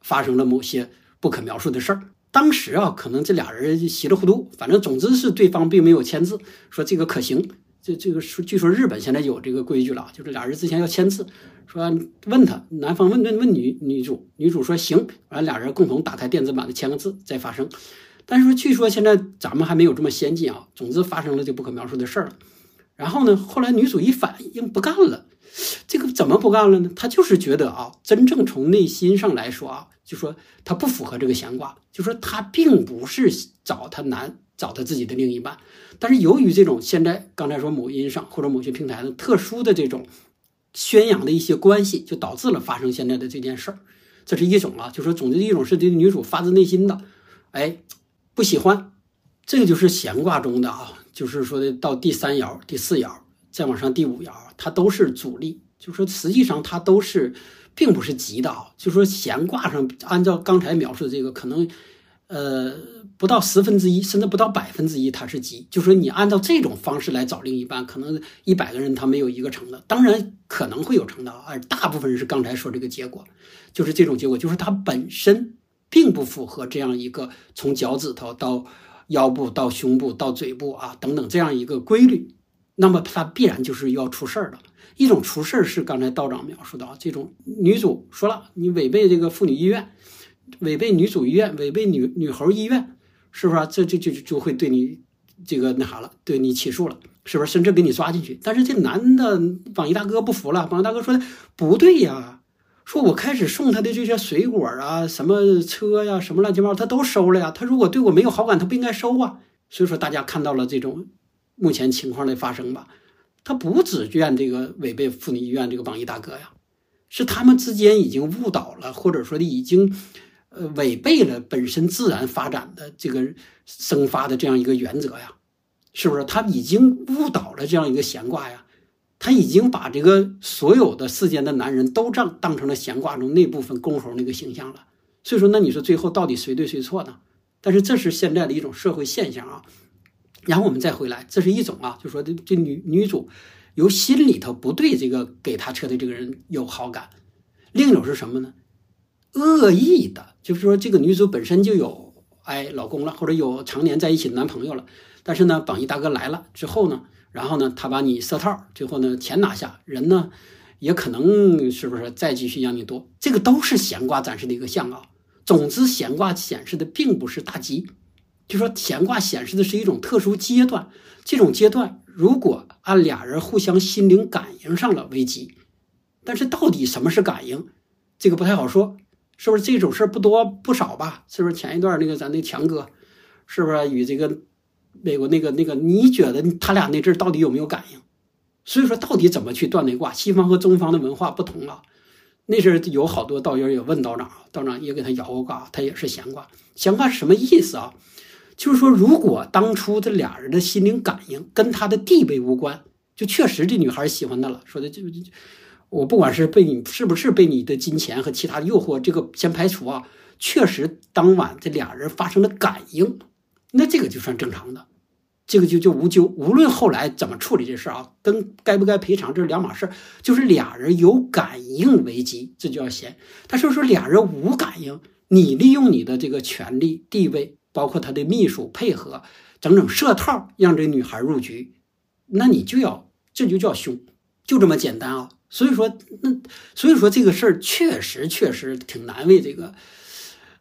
发生了某些不可描述的事儿。当时啊，可能这俩人稀里糊涂，反正总之是对方并没有签字，说这个可行。这这个说，据说日本现在有这个规矩了，就是俩人之前要签字，说问他，男方问问问女女主，女主说行，完俩人共同打开电子版的签个字再发生。但是说，据说现在咱们还没有这么先进啊。总之发生了这不可描述的事儿了。然后呢，后来女主一反应不干了。这个怎么不干了呢？他就是觉得啊，真正从内心上来说啊，就说她不符合这个闲卦，就说她并不是找他男，找他自己的另一半。但是由于这种现在刚才说某音上或者某些平台的特殊的这种宣扬的一些关系，就导致了发生现在的这件事儿。这是一种啊，就说总之一种是这女主发自内心的，哎，不喜欢。这个就是闲卦中的啊，就是说的到第三爻、第四爻，再往上第五爻。它都是阻力，就说实际上它都是，并不是吉的啊。就说闲卦上，按照刚才描述的这个，可能，呃，不到十分之一，甚至不到百分之一，它是吉。就说你按照这种方式来找另一半，可能一百个人他没有一个成的。当然可能会有成的，而大部分人是刚才说这个结果，就是这种结果，就是它本身并不符合这样一个从脚趾头到腰部到胸部到嘴部啊等等这样一个规律。那么他必然就是要出事儿的。一种出事儿是刚才道长描述的啊，这种女主说了，你违背这个妇女意愿，违背女主意愿，违背女女猴意愿，是不是？这就就就会对你这个那啥了，对你起诉了，是不是？甚至给你抓进去。但是这男的榜一大哥不服了，榜一大哥说的不对呀，说我开始送他的这些水果啊，什么车呀，什么乱七八糟，他都收了呀。他如果对我没有好感，他不应该收啊。所以说，大家看到了这种目前情况的发生吧？他不只怨这个违背妇女医院这个榜一大哥呀，是他们之间已经误导了，或者说已经呃违背了本身自然发展的这个生发的这样一个原则呀，是不是？他已经误导了这样一个闲卦呀。他已经把这个所有的世间的男人都当当成了闲挂中那部分公猴那个形象了，所以说，那你说最后到底谁对谁错呢？但是这是现在的一种社会现象啊。然后我们再回来，这是一种啊，就说这这女女主由心里头不对这个给她车的这个人有好感，另一种是什么呢？恶意的，就是说这个女主本身就有哎老公了，或者有常年在一起的男朋友了，但是呢，榜一大哥来了之后呢？然后呢，他把你设套，最后呢，钱拿下，人呢，也可能是不是再继续让你多？这个都是闲卦展示的一个象啊。总之，闲卦显示的并不是大吉，就说闲卦显示的是一种特殊阶段。这种阶段，如果按俩人互相心灵感应上了为吉，但是到底什么是感应，这个不太好说，是不是这种事儿不多不少吧？是不是前一段那个咱那强哥，是不是与这个？美国那个那个，你觉得他俩那阵到底有没有感应？所以说，到底怎么去断那卦？西方和中方的文化不同啊。那阵儿有好多道友也问道长，道长也给他摇过卦，他也是闲卦。闲卦是什么意思啊？就是说，如果当初这俩人的心灵感应跟他的地位无关，就确实这女孩喜欢他了。说的就就我不管是被你是不是被你的金钱和其他诱惑，这个先排除啊。确实当晚这俩人发生了感应。那这个就算正常的，这个就就无咎。无论后来怎么处理这事啊，跟该不该赔偿这是两码事就是俩人有感应为基，这就要嫌。他说说俩人无感应，你利用你的这个权力地位，包括他的秘书配合，整整设套让这女孩入局，那你就要这就叫凶，就这么简单啊。所以说那所以说这个事儿确实确实挺难为这个。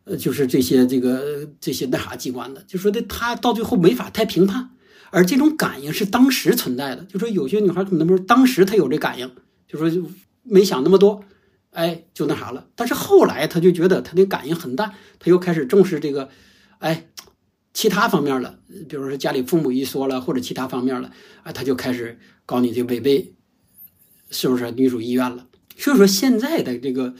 呃，就是这些这个这些那啥机关的，就说的他到最后没法太评判，而这种感应是当时存在的。就说有些女孩可能说当时她有这感应，就说没想那么多，哎，就那啥了。但是后来她就觉得她的感应很淡，她又开始重视这个，哎，其他方面了。比如说家里父母一说了，或者其他方面了，啊，她就开始搞你这违背，是不是女主意愿了？所以说现在的这个。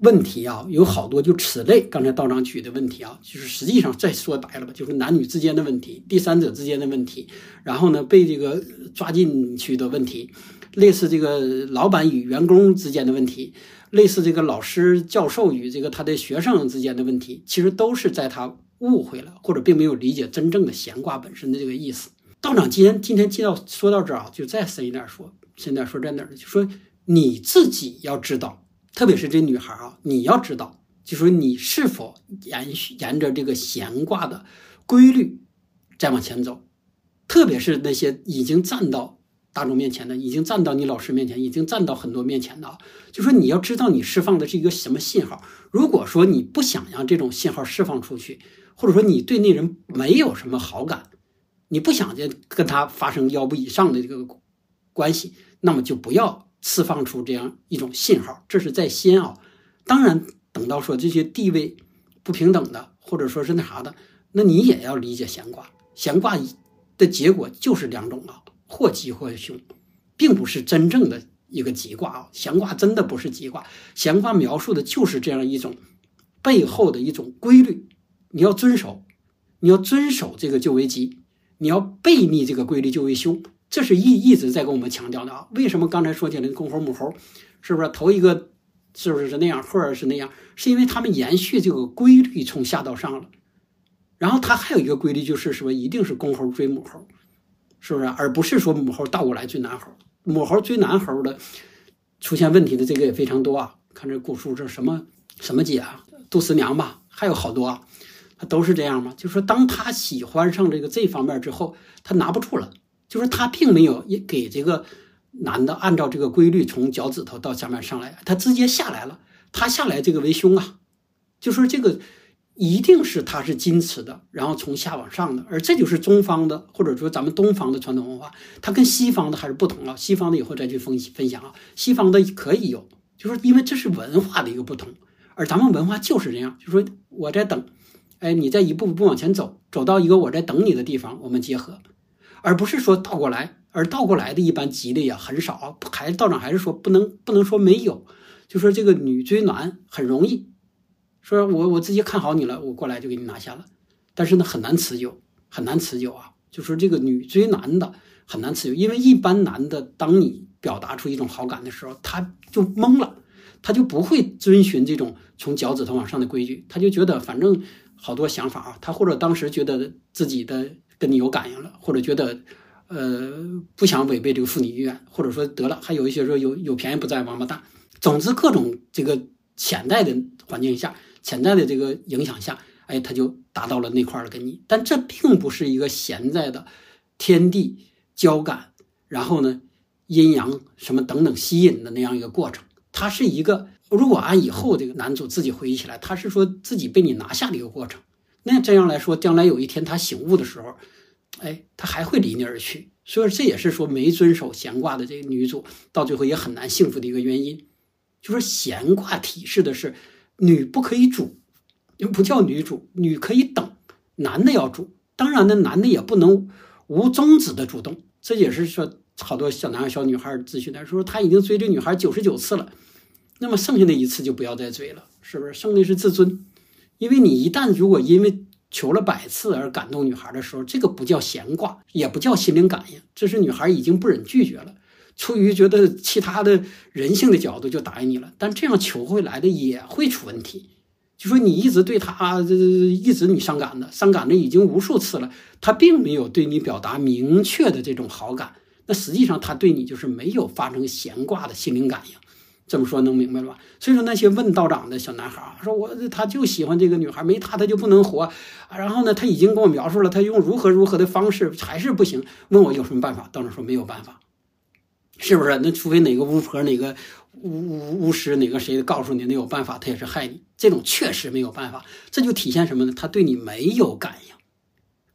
问题啊，有好多就此类。刚才道长举的问题啊，就是实际上再说白了吧，就是男女之间的问题，第三者之间的问题，然后呢被这个抓进去的问题，类似这个老板与员工之间的问题，类似这个老师教授与这个他的学生之间的问题，其实都是在他误会了或者并没有理解真正的闲卦本身的这个意思。道长今天今天接到说到这儿啊，就再深一点说，深点说在哪儿呢？就说你自己要知道。特别是这女孩啊，你要知道，就说你是否沿续沿着这个闲卦的规律再往前走。特别是那些已经站到大众面前的，已经站到你老师面前，已经站到很多面前的，就说你要知道你释放的是一个什么信号。如果说你不想让这种信号释放出去，或者说你对那人没有什么好感，你不想跟跟他发生腰部以上的这个关系，那么就不要。释放出这样一种信号，这是在先啊。当然，等到说这些地位不平等的，或者说是那啥的，那你也要理解闲卦。闲卦的结果就是两种啊，或吉或凶，并不是真正的一个吉卦啊。闲卦真的不是吉卦，闲卦描述的就是这样一种背后的一种规律，你要遵守，你要遵守这个就为吉，你要背逆这个规律就为凶。这是一一直在跟我们强调的啊！为什么刚才说起来公猴母猴，是不是头一个是不是是那样，或者是那样？是因为他们延续这个规律从下到上了。然后它还有一个规律就是说，一定是公猴追母猴，是不是？而不是说母猴倒过来追男猴。母猴追男猴的出现问题的这个也非常多啊！看这古书这什么什么姐啊，杜十娘吧，还有好多啊，他都是这样嘛。就是说当他喜欢上这个这方面之后，他拿不住了。就是他并没有给这个男的按照这个规律从脚趾头到下面上来，他直接下来了。他下来这个为凶啊，就说这个一定是他是矜持的，然后从下往上的，而这就是中方的或者说咱们东方的传统文化，它跟西方的还是不同啊。西方的以后再去分分享啊，西方的可以有，就是因为这是文化的一个不同，而咱们文化就是这样，就说我在等，哎，你在一步步往前走，走到一个我在等你的地方，我们结合，而不是说倒过来。而倒过来的一般吉的也很少，还道长还是说不能不能说没有，就说这个女追男很容易，说我我自己看好你了，我过来就给你拿下了，但是呢很难持久，很难持久啊。就说这个女追男的很难持久，因为一般男的当你表达出一种好感的时候，他就懵了，他就不会遵循这种从脚趾头往上的规矩，他就觉得反正好多想法啊，他或者当时觉得自己的跟你有感应了，或者觉得。呃，不想违背这个妇女意愿，或者说得了，还有一些说有有便宜不占王八蛋。总之，各种这个潜在的环境下，潜在的这个影响下，哎，他就达到了那块了跟你。但这并不是一个潜在的天地交感，然后呢阴阳什么等等吸引的那样一个过程。它是一个，如果按以后这个男主自己回忆起来，他是说自己被你拿下的一个过程。那这样来说，将来有一天他醒悟的时候。哎，他还会离你而去，所以这也是说没遵守闲卦的这个女主，到最后也很难幸福的一个原因。就说闲卦提示的是，女不可以主，不叫女主，女可以等，男的要主。当然呢，男的也不能无宗旨的主动。这也是说，好多小男孩、小女孩咨询的说，他已经追这女孩九十九次了，那么剩下的一次就不要再追了，是不是？剩的是自尊，因为你一旦如果因为求了百次而感动女孩的时候，这个不叫闲挂，也不叫心灵感应，这是女孩已经不忍拒绝了，出于觉得其他的人性的角度就答应你了。但这样求回来的也会出问题，就说你一直对他，这一直你伤感的，伤感的已经无数次了，他并没有对你表达明确的这种好感，那实际上他对你就是没有发生闲挂的心灵感应。这么说能明白了吧？所以说那些问道长的小男孩说我他就喜欢这个女孩，没他他就不能活。然后呢，他已经跟我描述了他用如何如何的方式，还是不行。问我有什么办法？道长说没有办法，是不是？那除非哪个巫婆、哪个巫巫巫师、哪个谁告诉你那有办法，他也是害你。这种确实没有办法。这就体现什么呢？他对你没有感应，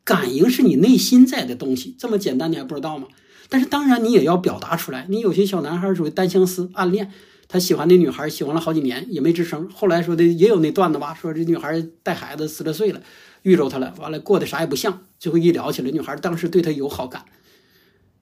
感应是你内心在的东西。这么简单你还不知道吗？但是当然你也要表达出来。你有些小男孩属于单相思、暗恋。他喜欢那女孩，喜欢了好几年也没吱声。后来说的也有那段子吧，说这女孩带孩子四十岁了，遇着他了，完了过得啥也不像。最后一聊起来，女孩当时对他有好感，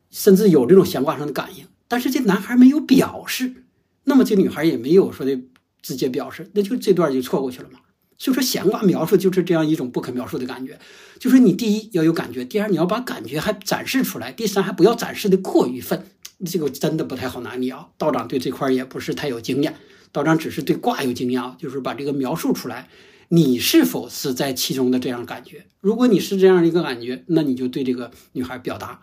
甚至有这种闲话上的感应。但是这男孩没有表示，那么这女孩也没有说的直接表示，那就这段就错过去了嘛。所以说闲话描述就是这样一种不可描述的感觉，就是你第一要有感觉，第二你要把感觉还展示出来，第三还不要展示的过于分。这个真的不太好拿捏啊！道长对这块也不是太有经验，道长只是对卦有经验啊，就是把这个描述出来，你是否是在其中的这样感觉？如果你是这样一个感觉，那你就对这个女孩表达，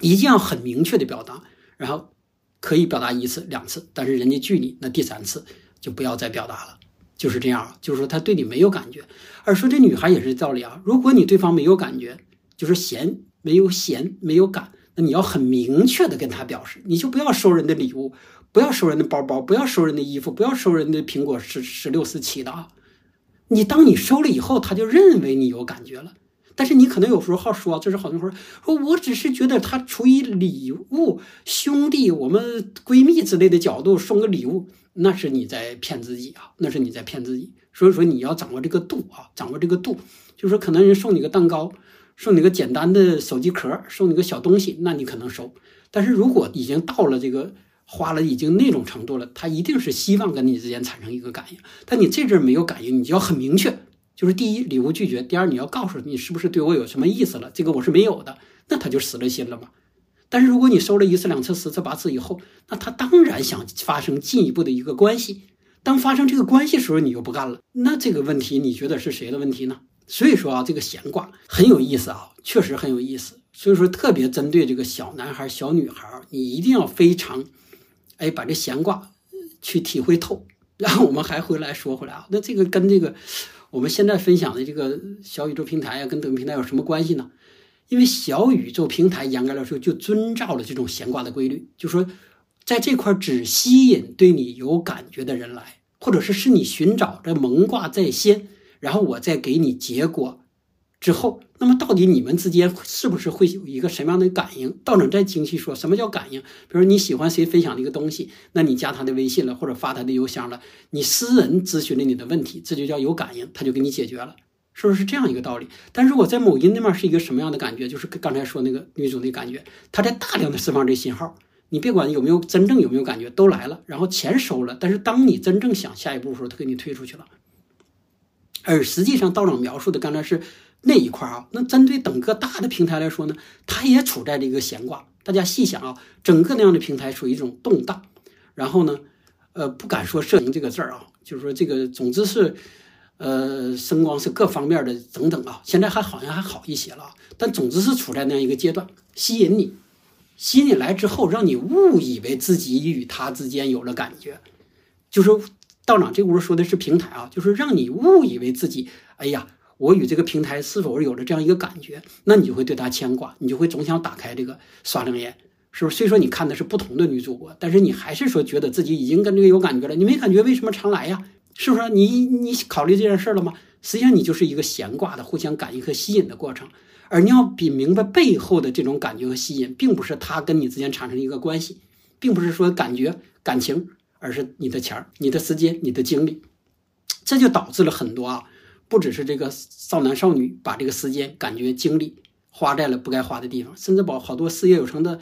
一定要很明确的表达，然后可以表达一次两次，但是人家拒你，那第三次就不要再表达了，就是这样，就是说他对你没有感觉。而说这女孩也是道理啊，如果你对方没有感觉，就是闲没有闲没有感。你要很明确的跟他表示，你就不要收人的礼物，不要收人的包包，不要收人的衣服，不要收人的苹果十十六四七的啊！你当你收了以后，他就认为你有感觉了。但是你可能有时候好说，就是好多说说我只是觉得他出于礼物，兄弟，我们闺蜜之类的角度送个礼物，那是你在骗自己啊，那是你在骗自己。所以说你要掌握这个度啊，掌握这个度，就是说可能人送你个蛋糕。送你个简单的手机壳，送你个小东西，那你可能收。但是如果已经到了这个花了已经那种程度了，他一定是希望跟你之间产生一个感应。但你这阵没有感应，你就要很明确，就是第一礼物拒绝，第二你要告诉你是不是对我有什么意思了，这个我是没有的，那他就死了心了嘛。但是如果你收了一次、两次、十次、八次以后，那他当然想发生进一步的一个关系。当发生这个关系时候，你又不干了，那这个问题你觉得是谁的问题呢？所以说啊，这个闲卦很有意思啊，确实很有意思。所以说，特别针对这个小男孩、小女孩，你一定要非常，哎，把这闲卦去体会透。然后我们还回来说回来啊，那这个跟这个我们现在分享的这个小宇宙平台啊，跟抖音平台有什么关系呢？因为小宇宙平台严格来说就遵照了这种闲卦的规律，就说在这块只吸引对你有感觉的人来，或者是是你寻找这蒙卦在先。然后我再给你结果，之后，那么到底你们之间是不是会有一个什么样的感应？道长再精细说，什么叫感应？比如你喜欢谁分享的一个东西，那你加他的微信了，或者发他的邮箱了，你私人咨询了你的问题，这就叫有感应，他就给你解决了，是不是这样一个道理？但如果在某音那面是一个什么样的感觉？就是刚才说那个女主的感觉，她在大量的释放这信号，你别管有没有真正有没有感觉，都来了，然后钱收了，但是当你真正想下一步的时候，他给你推出去了。而实际上，道长描述的刚才是。那一块啊，那针对整个大的平台来说呢，它也处在这个闲挂。大家细想啊，整个那样的平台属于一种动荡。然后呢，呃，不敢说摄影这个字儿啊，就是说这个，总之是，呃，声光是各方面的等等啊。现在还好像还好一些了，但总之是处在那样一个阶段，吸引你，吸引你来之后，让你误以为自己与他之间有了感觉。就是道长这屋说的是平台啊，就是让你误以为自己，哎呀。我与这个平台是否有了这样一个感觉，那你就会对他牵挂，你就会总想打开这个刷两眼，是不是？虽说你看的是不同的女主播，但是你还是说觉得自己已经跟这个有感觉了。你没感觉，为什么常来呀？是不是？你你考虑这件事了吗？实际上，你就是一个闲挂的互相感应和吸引的过程。而你要比明白背后的这种感觉和吸引，并不是他跟你之间产生一个关系，并不是说感觉感情，而是你的钱儿、你的时间、你的精力，这就导致了很多啊。不只是这个少男少女把这个时间、感觉、精力花在了不该花的地方，甚至把好多事业有成的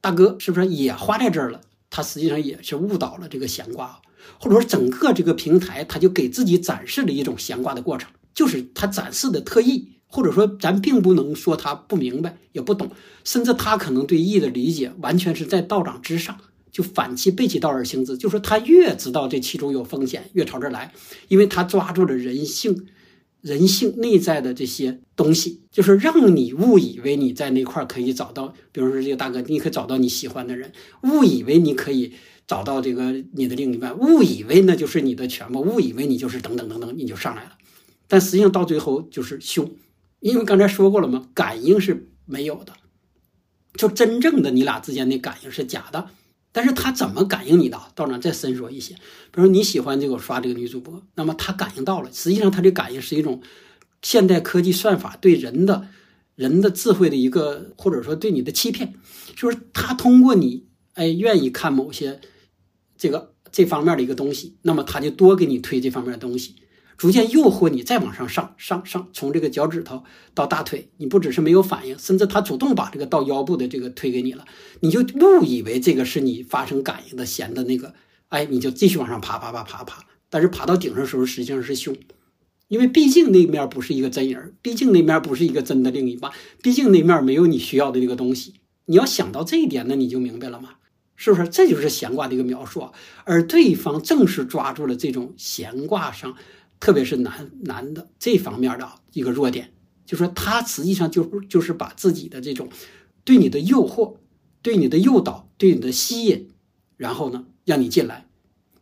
大哥是不是也花在这儿了？他实际上也是误导了这个闲挂，或者说整个这个平台，他就给自己展示了一种闲挂的过程，就是他展示的特意，或者说咱并不能说他不明白也不懂，甚至他可能对义的理解完全是在道长之上。就反其背其道而行之，就说他越知道这其中有风险，越朝这儿来，因为他抓住了人性、人性内在的这些东西，就是让你误以为你在那块可以找到，比如说这个大哥，你可以找到你喜欢的人，误以为你可以找到这个你的另一半，误以为那就是你的全部，误以为你就是等等等等，你就上来了。但实际上到最后就是凶，因为刚才说过了嘛，感应是没有的，就真正的你俩之间的感应是假的。但是他怎么感应你的？道长再深说一些，比如你喜欢这个刷这个女主播，那么他感应到了，实际上他这感应是一种现代科技算法对人的人的智慧的一个，或者说对你的欺骗，就是他通过你哎愿意看某些这个这方面的一个东西，那么他就多给你推这方面的东西。逐渐诱惑你再往上上上上，从这个脚趾头到大腿，你不只是没有反应，甚至他主动把这个到腰部的这个推给你了，你就误以为这个是你发生感应的弦的那个，哎，你就继续往上爬爬爬爬爬，但是爬到顶上的时候实际上是凶，因为毕竟那面不是一个真人，毕竟那面不是一个真的另一半，毕竟那面没有你需要的那个东西。你要想到这一点，那你就明白了吗？是不是？这就是闲卦的一个描述，而对方正是抓住了这种闲卦上。特别是男男的这方面的一个弱点，就说他实际上就就是把自己的这种对你的诱惑、对你的诱导、对你的吸引，然后呢让你进来。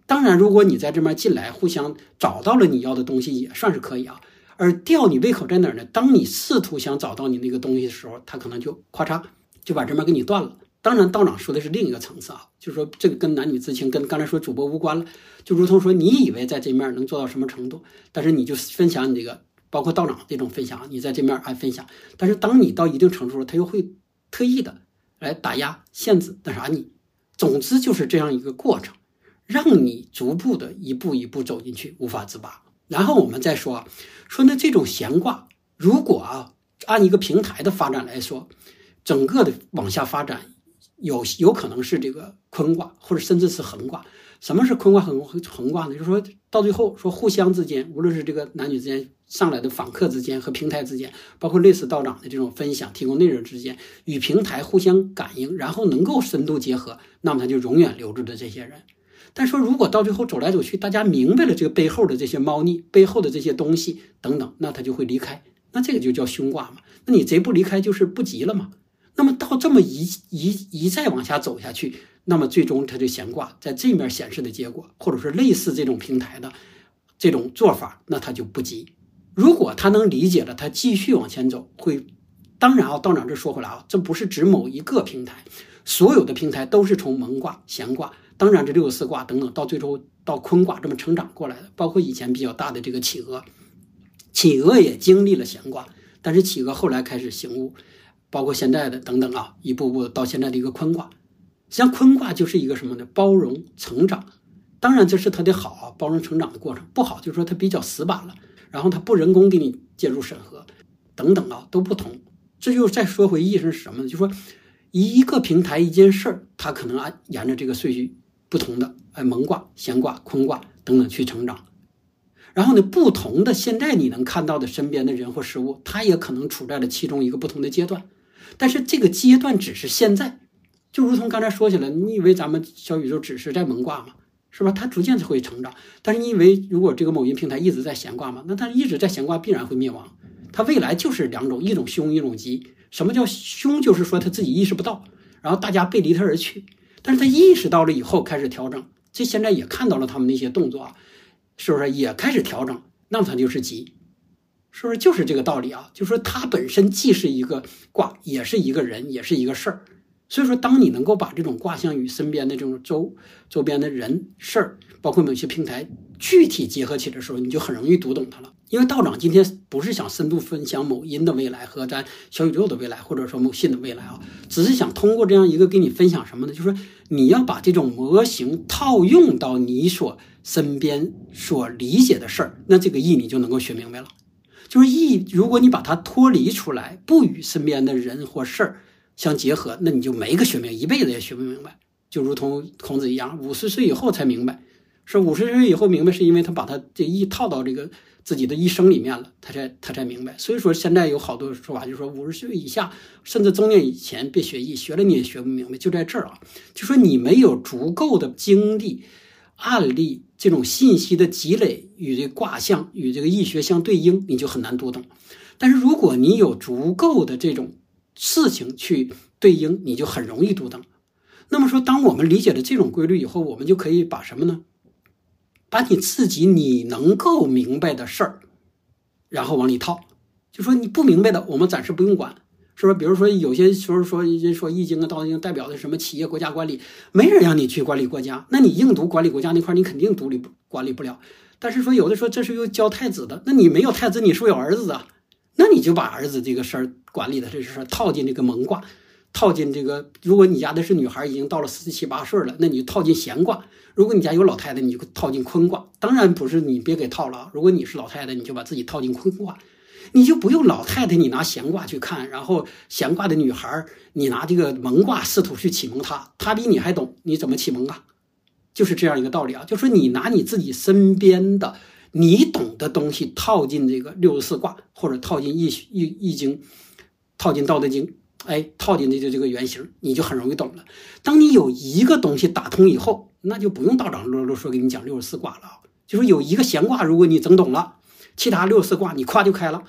当然，如果你在这边进来，互相找到了你要的东西，也算是可以啊。而吊你胃口在哪儿呢？当你试图想找到你那个东西的时候，他可能就咔嚓就把这边给你断了。当然，道长说的是另一个层次啊，就是说这个跟男女之情，跟刚才说主播无关了。就如同说，你以为在这面能做到什么程度，但是你就分享你这个，包括道长这种分享，你在这面还分享。但是当你到一定程度了，他又会特意的来打压、限制那啥你。总之就是这样一个过程，让你逐步的一步一步走进去，无法自拔。然后我们再说，说那这种闲挂，如果啊按一个平台的发展来说，整个的往下发展。有有可能是这个坤卦，或者甚至是横卦。什么是坤卦横横卦呢？就是说到最后，说互相之间，无论是这个男女之间上来的访客之间和平台之间，包括类似道长的这种分享、提供内容之间，与平台互相感应，然后能够深度结合，那么他就永远留住的这些人。但说如果到最后走来走去，大家明白了这个背后的这些猫腻、背后的这些东西等等，那他就会离开。那这个就叫凶卦嘛？那你贼不离开，就是不吉了嘛？那么到这么一一一再往下走下去，那么最终它就闲挂在这面显示的结果，或者是类似这种平台的这种做法，那它就不急。如果他能理解了，他继续往前走，会当然啊，道长这说回来啊，这不是指某一个平台，所有的平台都是从蒙卦、闲卦，当然这六十四卦等等，到最后到坤卦这么成长过来的，包括以前比较大的这个企鹅，企鹅也经历了闲卦。但是企鹅后来开始醒悟，包括现在的等等啊，一步步到现在的一个坤卦。实际上，坤卦就是一个什么呢？包容成长。当然，这是它的好啊，包容成长的过程。不好就是说它比较死板了，然后它不人工给你介入审核，等等啊，都不同。这就再说回意思是什么呢？就说一个平台一件事儿，它可能按沿着这个顺序不同的，哎，蒙卦、闲卦、坤卦等等去成长。然后呢，不同的现在你能看到的身边的人或事物，它也可能处在了其中一个不同的阶段。但是这个阶段只是现在，就如同刚才说起来，你以为咱们小宇宙只是在萌挂吗？是吧？它逐渐会成长。但是你以为如果这个某音平台一直在闲挂吗？那它一直在闲挂，必然会灭亡。它未来就是两种，一种凶，一种吉。什么叫凶？就是说他自己意识不到，然后大家背离他而去。但是他意识到了以后，开始调整。这现在也看到了他们那些动作啊，是不是也开始调整？那么他就是吉，是不是就是这个道理啊？就是说它本身既是一个卦，也是一个人，也是一个事儿。所以说，当你能够把这种卦象与身边的这种周周边的人事儿，包括某些平台具体结合起来的时候，你就很容易读懂它了。因为道长今天不是想深度分享某音的未来和咱小宇宙的未来，或者说某信的未来啊，只是想通过这样一个给你分享什么呢？就是说你要把这种模型套用到你所身边所理解的事儿，那这个意你就能够学明白了。就是意，如果你把它脱离出来，不与身边的人或事儿。相结合，那你就没个学明，一辈子也学不明白。就如同孔子一样，五十岁以后才明白，是五十岁以后明白，是因为他把他这一套到这个自己的一生里面了，他才他才明白。所以说，现在有好多说法，就是说五十岁以下，甚至中年以前别学艺，学了你也学不明白。就在这儿啊，就说你没有足够的经历、案例这种信息的积累与这卦象与这个易学相对应，你就很难读懂。但是如果你有足够的这种，事情去对应，你就很容易读懂。那么说，当我们理解了这种规律以后，我们就可以把什么呢？把你自己你能够明白的事儿，然后往里套。就说你不明白的，我们暂时不用管，是吧？比如说有些时候说人说《易经》啊，《道经》代表的什么企业、国家管理，没人让你去管理国家，那你硬读管理国家那块，你肯定独立管理不了。但是说有的说这是又教太子的，那你没有太子，你是不是有儿子啊？那你就把儿子这个事儿管理的这事儿套进这个蒙卦，套进这个。如果你家的是女孩，已经到了十七八岁了，那你就套进闲卦；如果你家有老太太，你就套进坤卦。当然不是你别给套了。如果你是老太太，你就把自己套进坤卦，你就不用老太太你拿闲卦去看，然后闲卦的女孩你拿这个蒙卦试图去启蒙她，她比你还懂，你怎么启蒙啊？就是这样一个道理啊，就说你拿你自己身边的。你懂的东西套进这个六十四卦，或者套进易易易经，套进道德经，哎，套进这个这个原型，你就很容易懂了。当你有一个东西打通以后，那就不用道长啰啰嗦给你讲六十四卦了啊。就是有一个闲卦，如果你整懂了，其他六十四卦你夸就开了，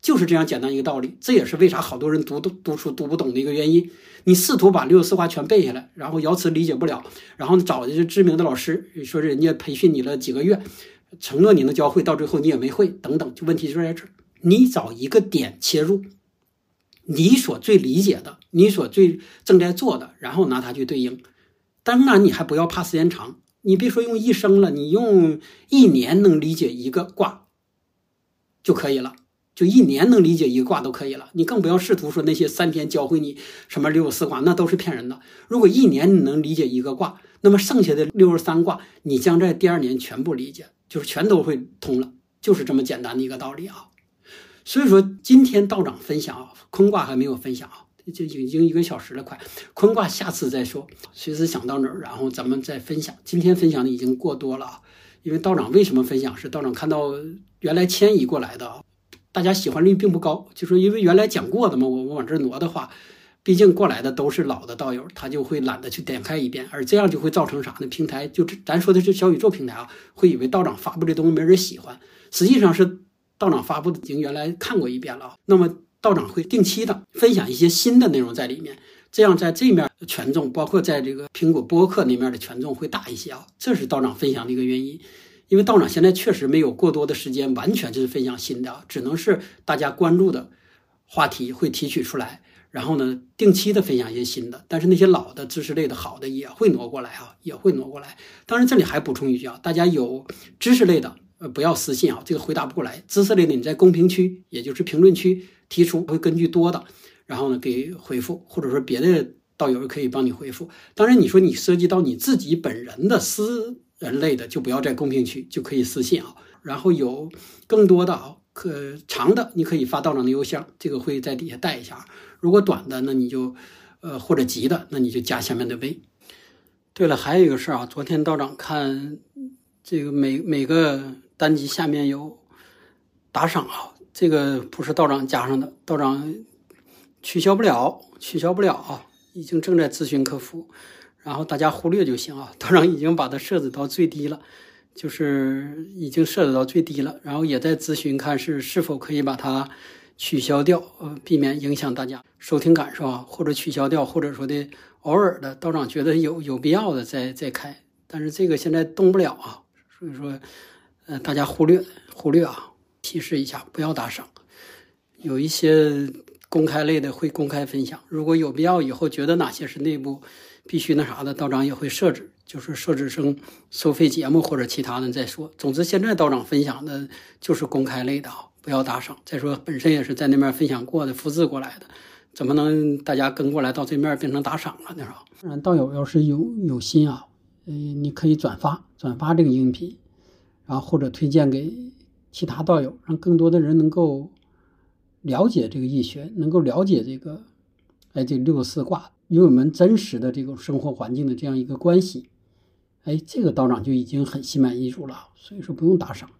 就是这样简单一个道理。这也是为啥好多人读读读书读不懂的一个原因。你试图把六十四卦全背下来，然后爻辞理解不了，然后找一些知名的老师，说人家培训你了几个月。承诺你能教会，到最后你也没会，等等，就问题就在这儿。你找一个点切入，你所最理解的，你所最正在做的，然后拿它去对应。当然，你还不要怕时间长，你别说用一生了，你用一年能理解一个卦就可以了，就一年能理解一个卦都可以了。你更不要试图说那些三天教会你什么六十四卦，那都是骗人的。如果一年你能理解一个卦，那么剩下的六十三卦，你将在第二年全部理解。就是全都会通了，就是这么简单的一个道理啊。所以说，今天道长分享啊，坤卦还没有分享啊，就已经一个小时了，快坤卦下次再说，随时想到哪儿，然后咱们再分享。今天分享的已经过多了啊，因为道长为什么分享？是道长看到原来迁移过来的啊，大家喜欢率并不高，就说因为原来讲过的嘛，我我往这挪的话。毕竟过来的都是老的道友，他就会懒得去点开一遍，而这样就会造成啥呢？平台就咱说的是小宇宙平台啊，会以为道长发布这东西没人喜欢，实际上是道长发布的已经原来看过一遍了。那么道长会定期的分享一些新的内容在里面，这样在这面权重，包括在这个苹果播客那面的权重会大一些啊。这是道长分享的一个原因，因为道长现在确实没有过多的时间完全就是分享新的，只能是大家关注的话题会提取出来。然后呢，定期的分享一些新的，但是那些老的知识类的好的也会挪过来啊，也会挪过来。当然，这里还补充一句啊，大家有知识类的，呃，不要私信啊，这个回答不过来。知识类的你在公屏区，也就是评论区提出，会根据多的，然后呢给回复，或者说别的道友可以帮你回复。当然，你说你涉及到你自己本人的私人类的，就不要在公屏区，就可以私信啊。然后有更多的啊，可长的你可以发道长的邮箱，这个会在底下带一下。如果短的，那你就呃或者急的，那你就加下面的微。对了，还有一个事儿啊，昨天道长看这个每每个单集下面有打赏啊，这个不是道长加上的，道长取消不了，取消不了啊，已经正在咨询客服，然后大家忽略就行啊。道长已经把它设置到最低了，就是已经设置到最低了，然后也在咨询看是是否可以把它取消掉，呃，避免影响大家收听感受啊，或者取消掉，或者说的。偶尔的道长觉得有有必要的再再开，但是这个现在动不了啊，所以说，呃，大家忽略忽略啊，提示一下不要打赏。有一些公开类的会公开分享，如果有必要以后觉得哪些是内部必须那啥的，道长也会设置，就是设置成收费节目或者其他的再说。总之现在道长分享的就是公开类的啊，不要打赏。再说本身也是在那边分享过的，复制过来的。怎么能大家跟过来到这面变成打赏了呢？是吧？当然，道友要是有有心啊，嗯，你可以转发转发这个音频，然后或者推荐给其他道友，让更多的人能够了解这个易学，能够了解这个哎这六十四卦因为我们真实的这种生活环境的这样一个关系，哎，这个道长就已经很心满意足了，所以说不用打赏。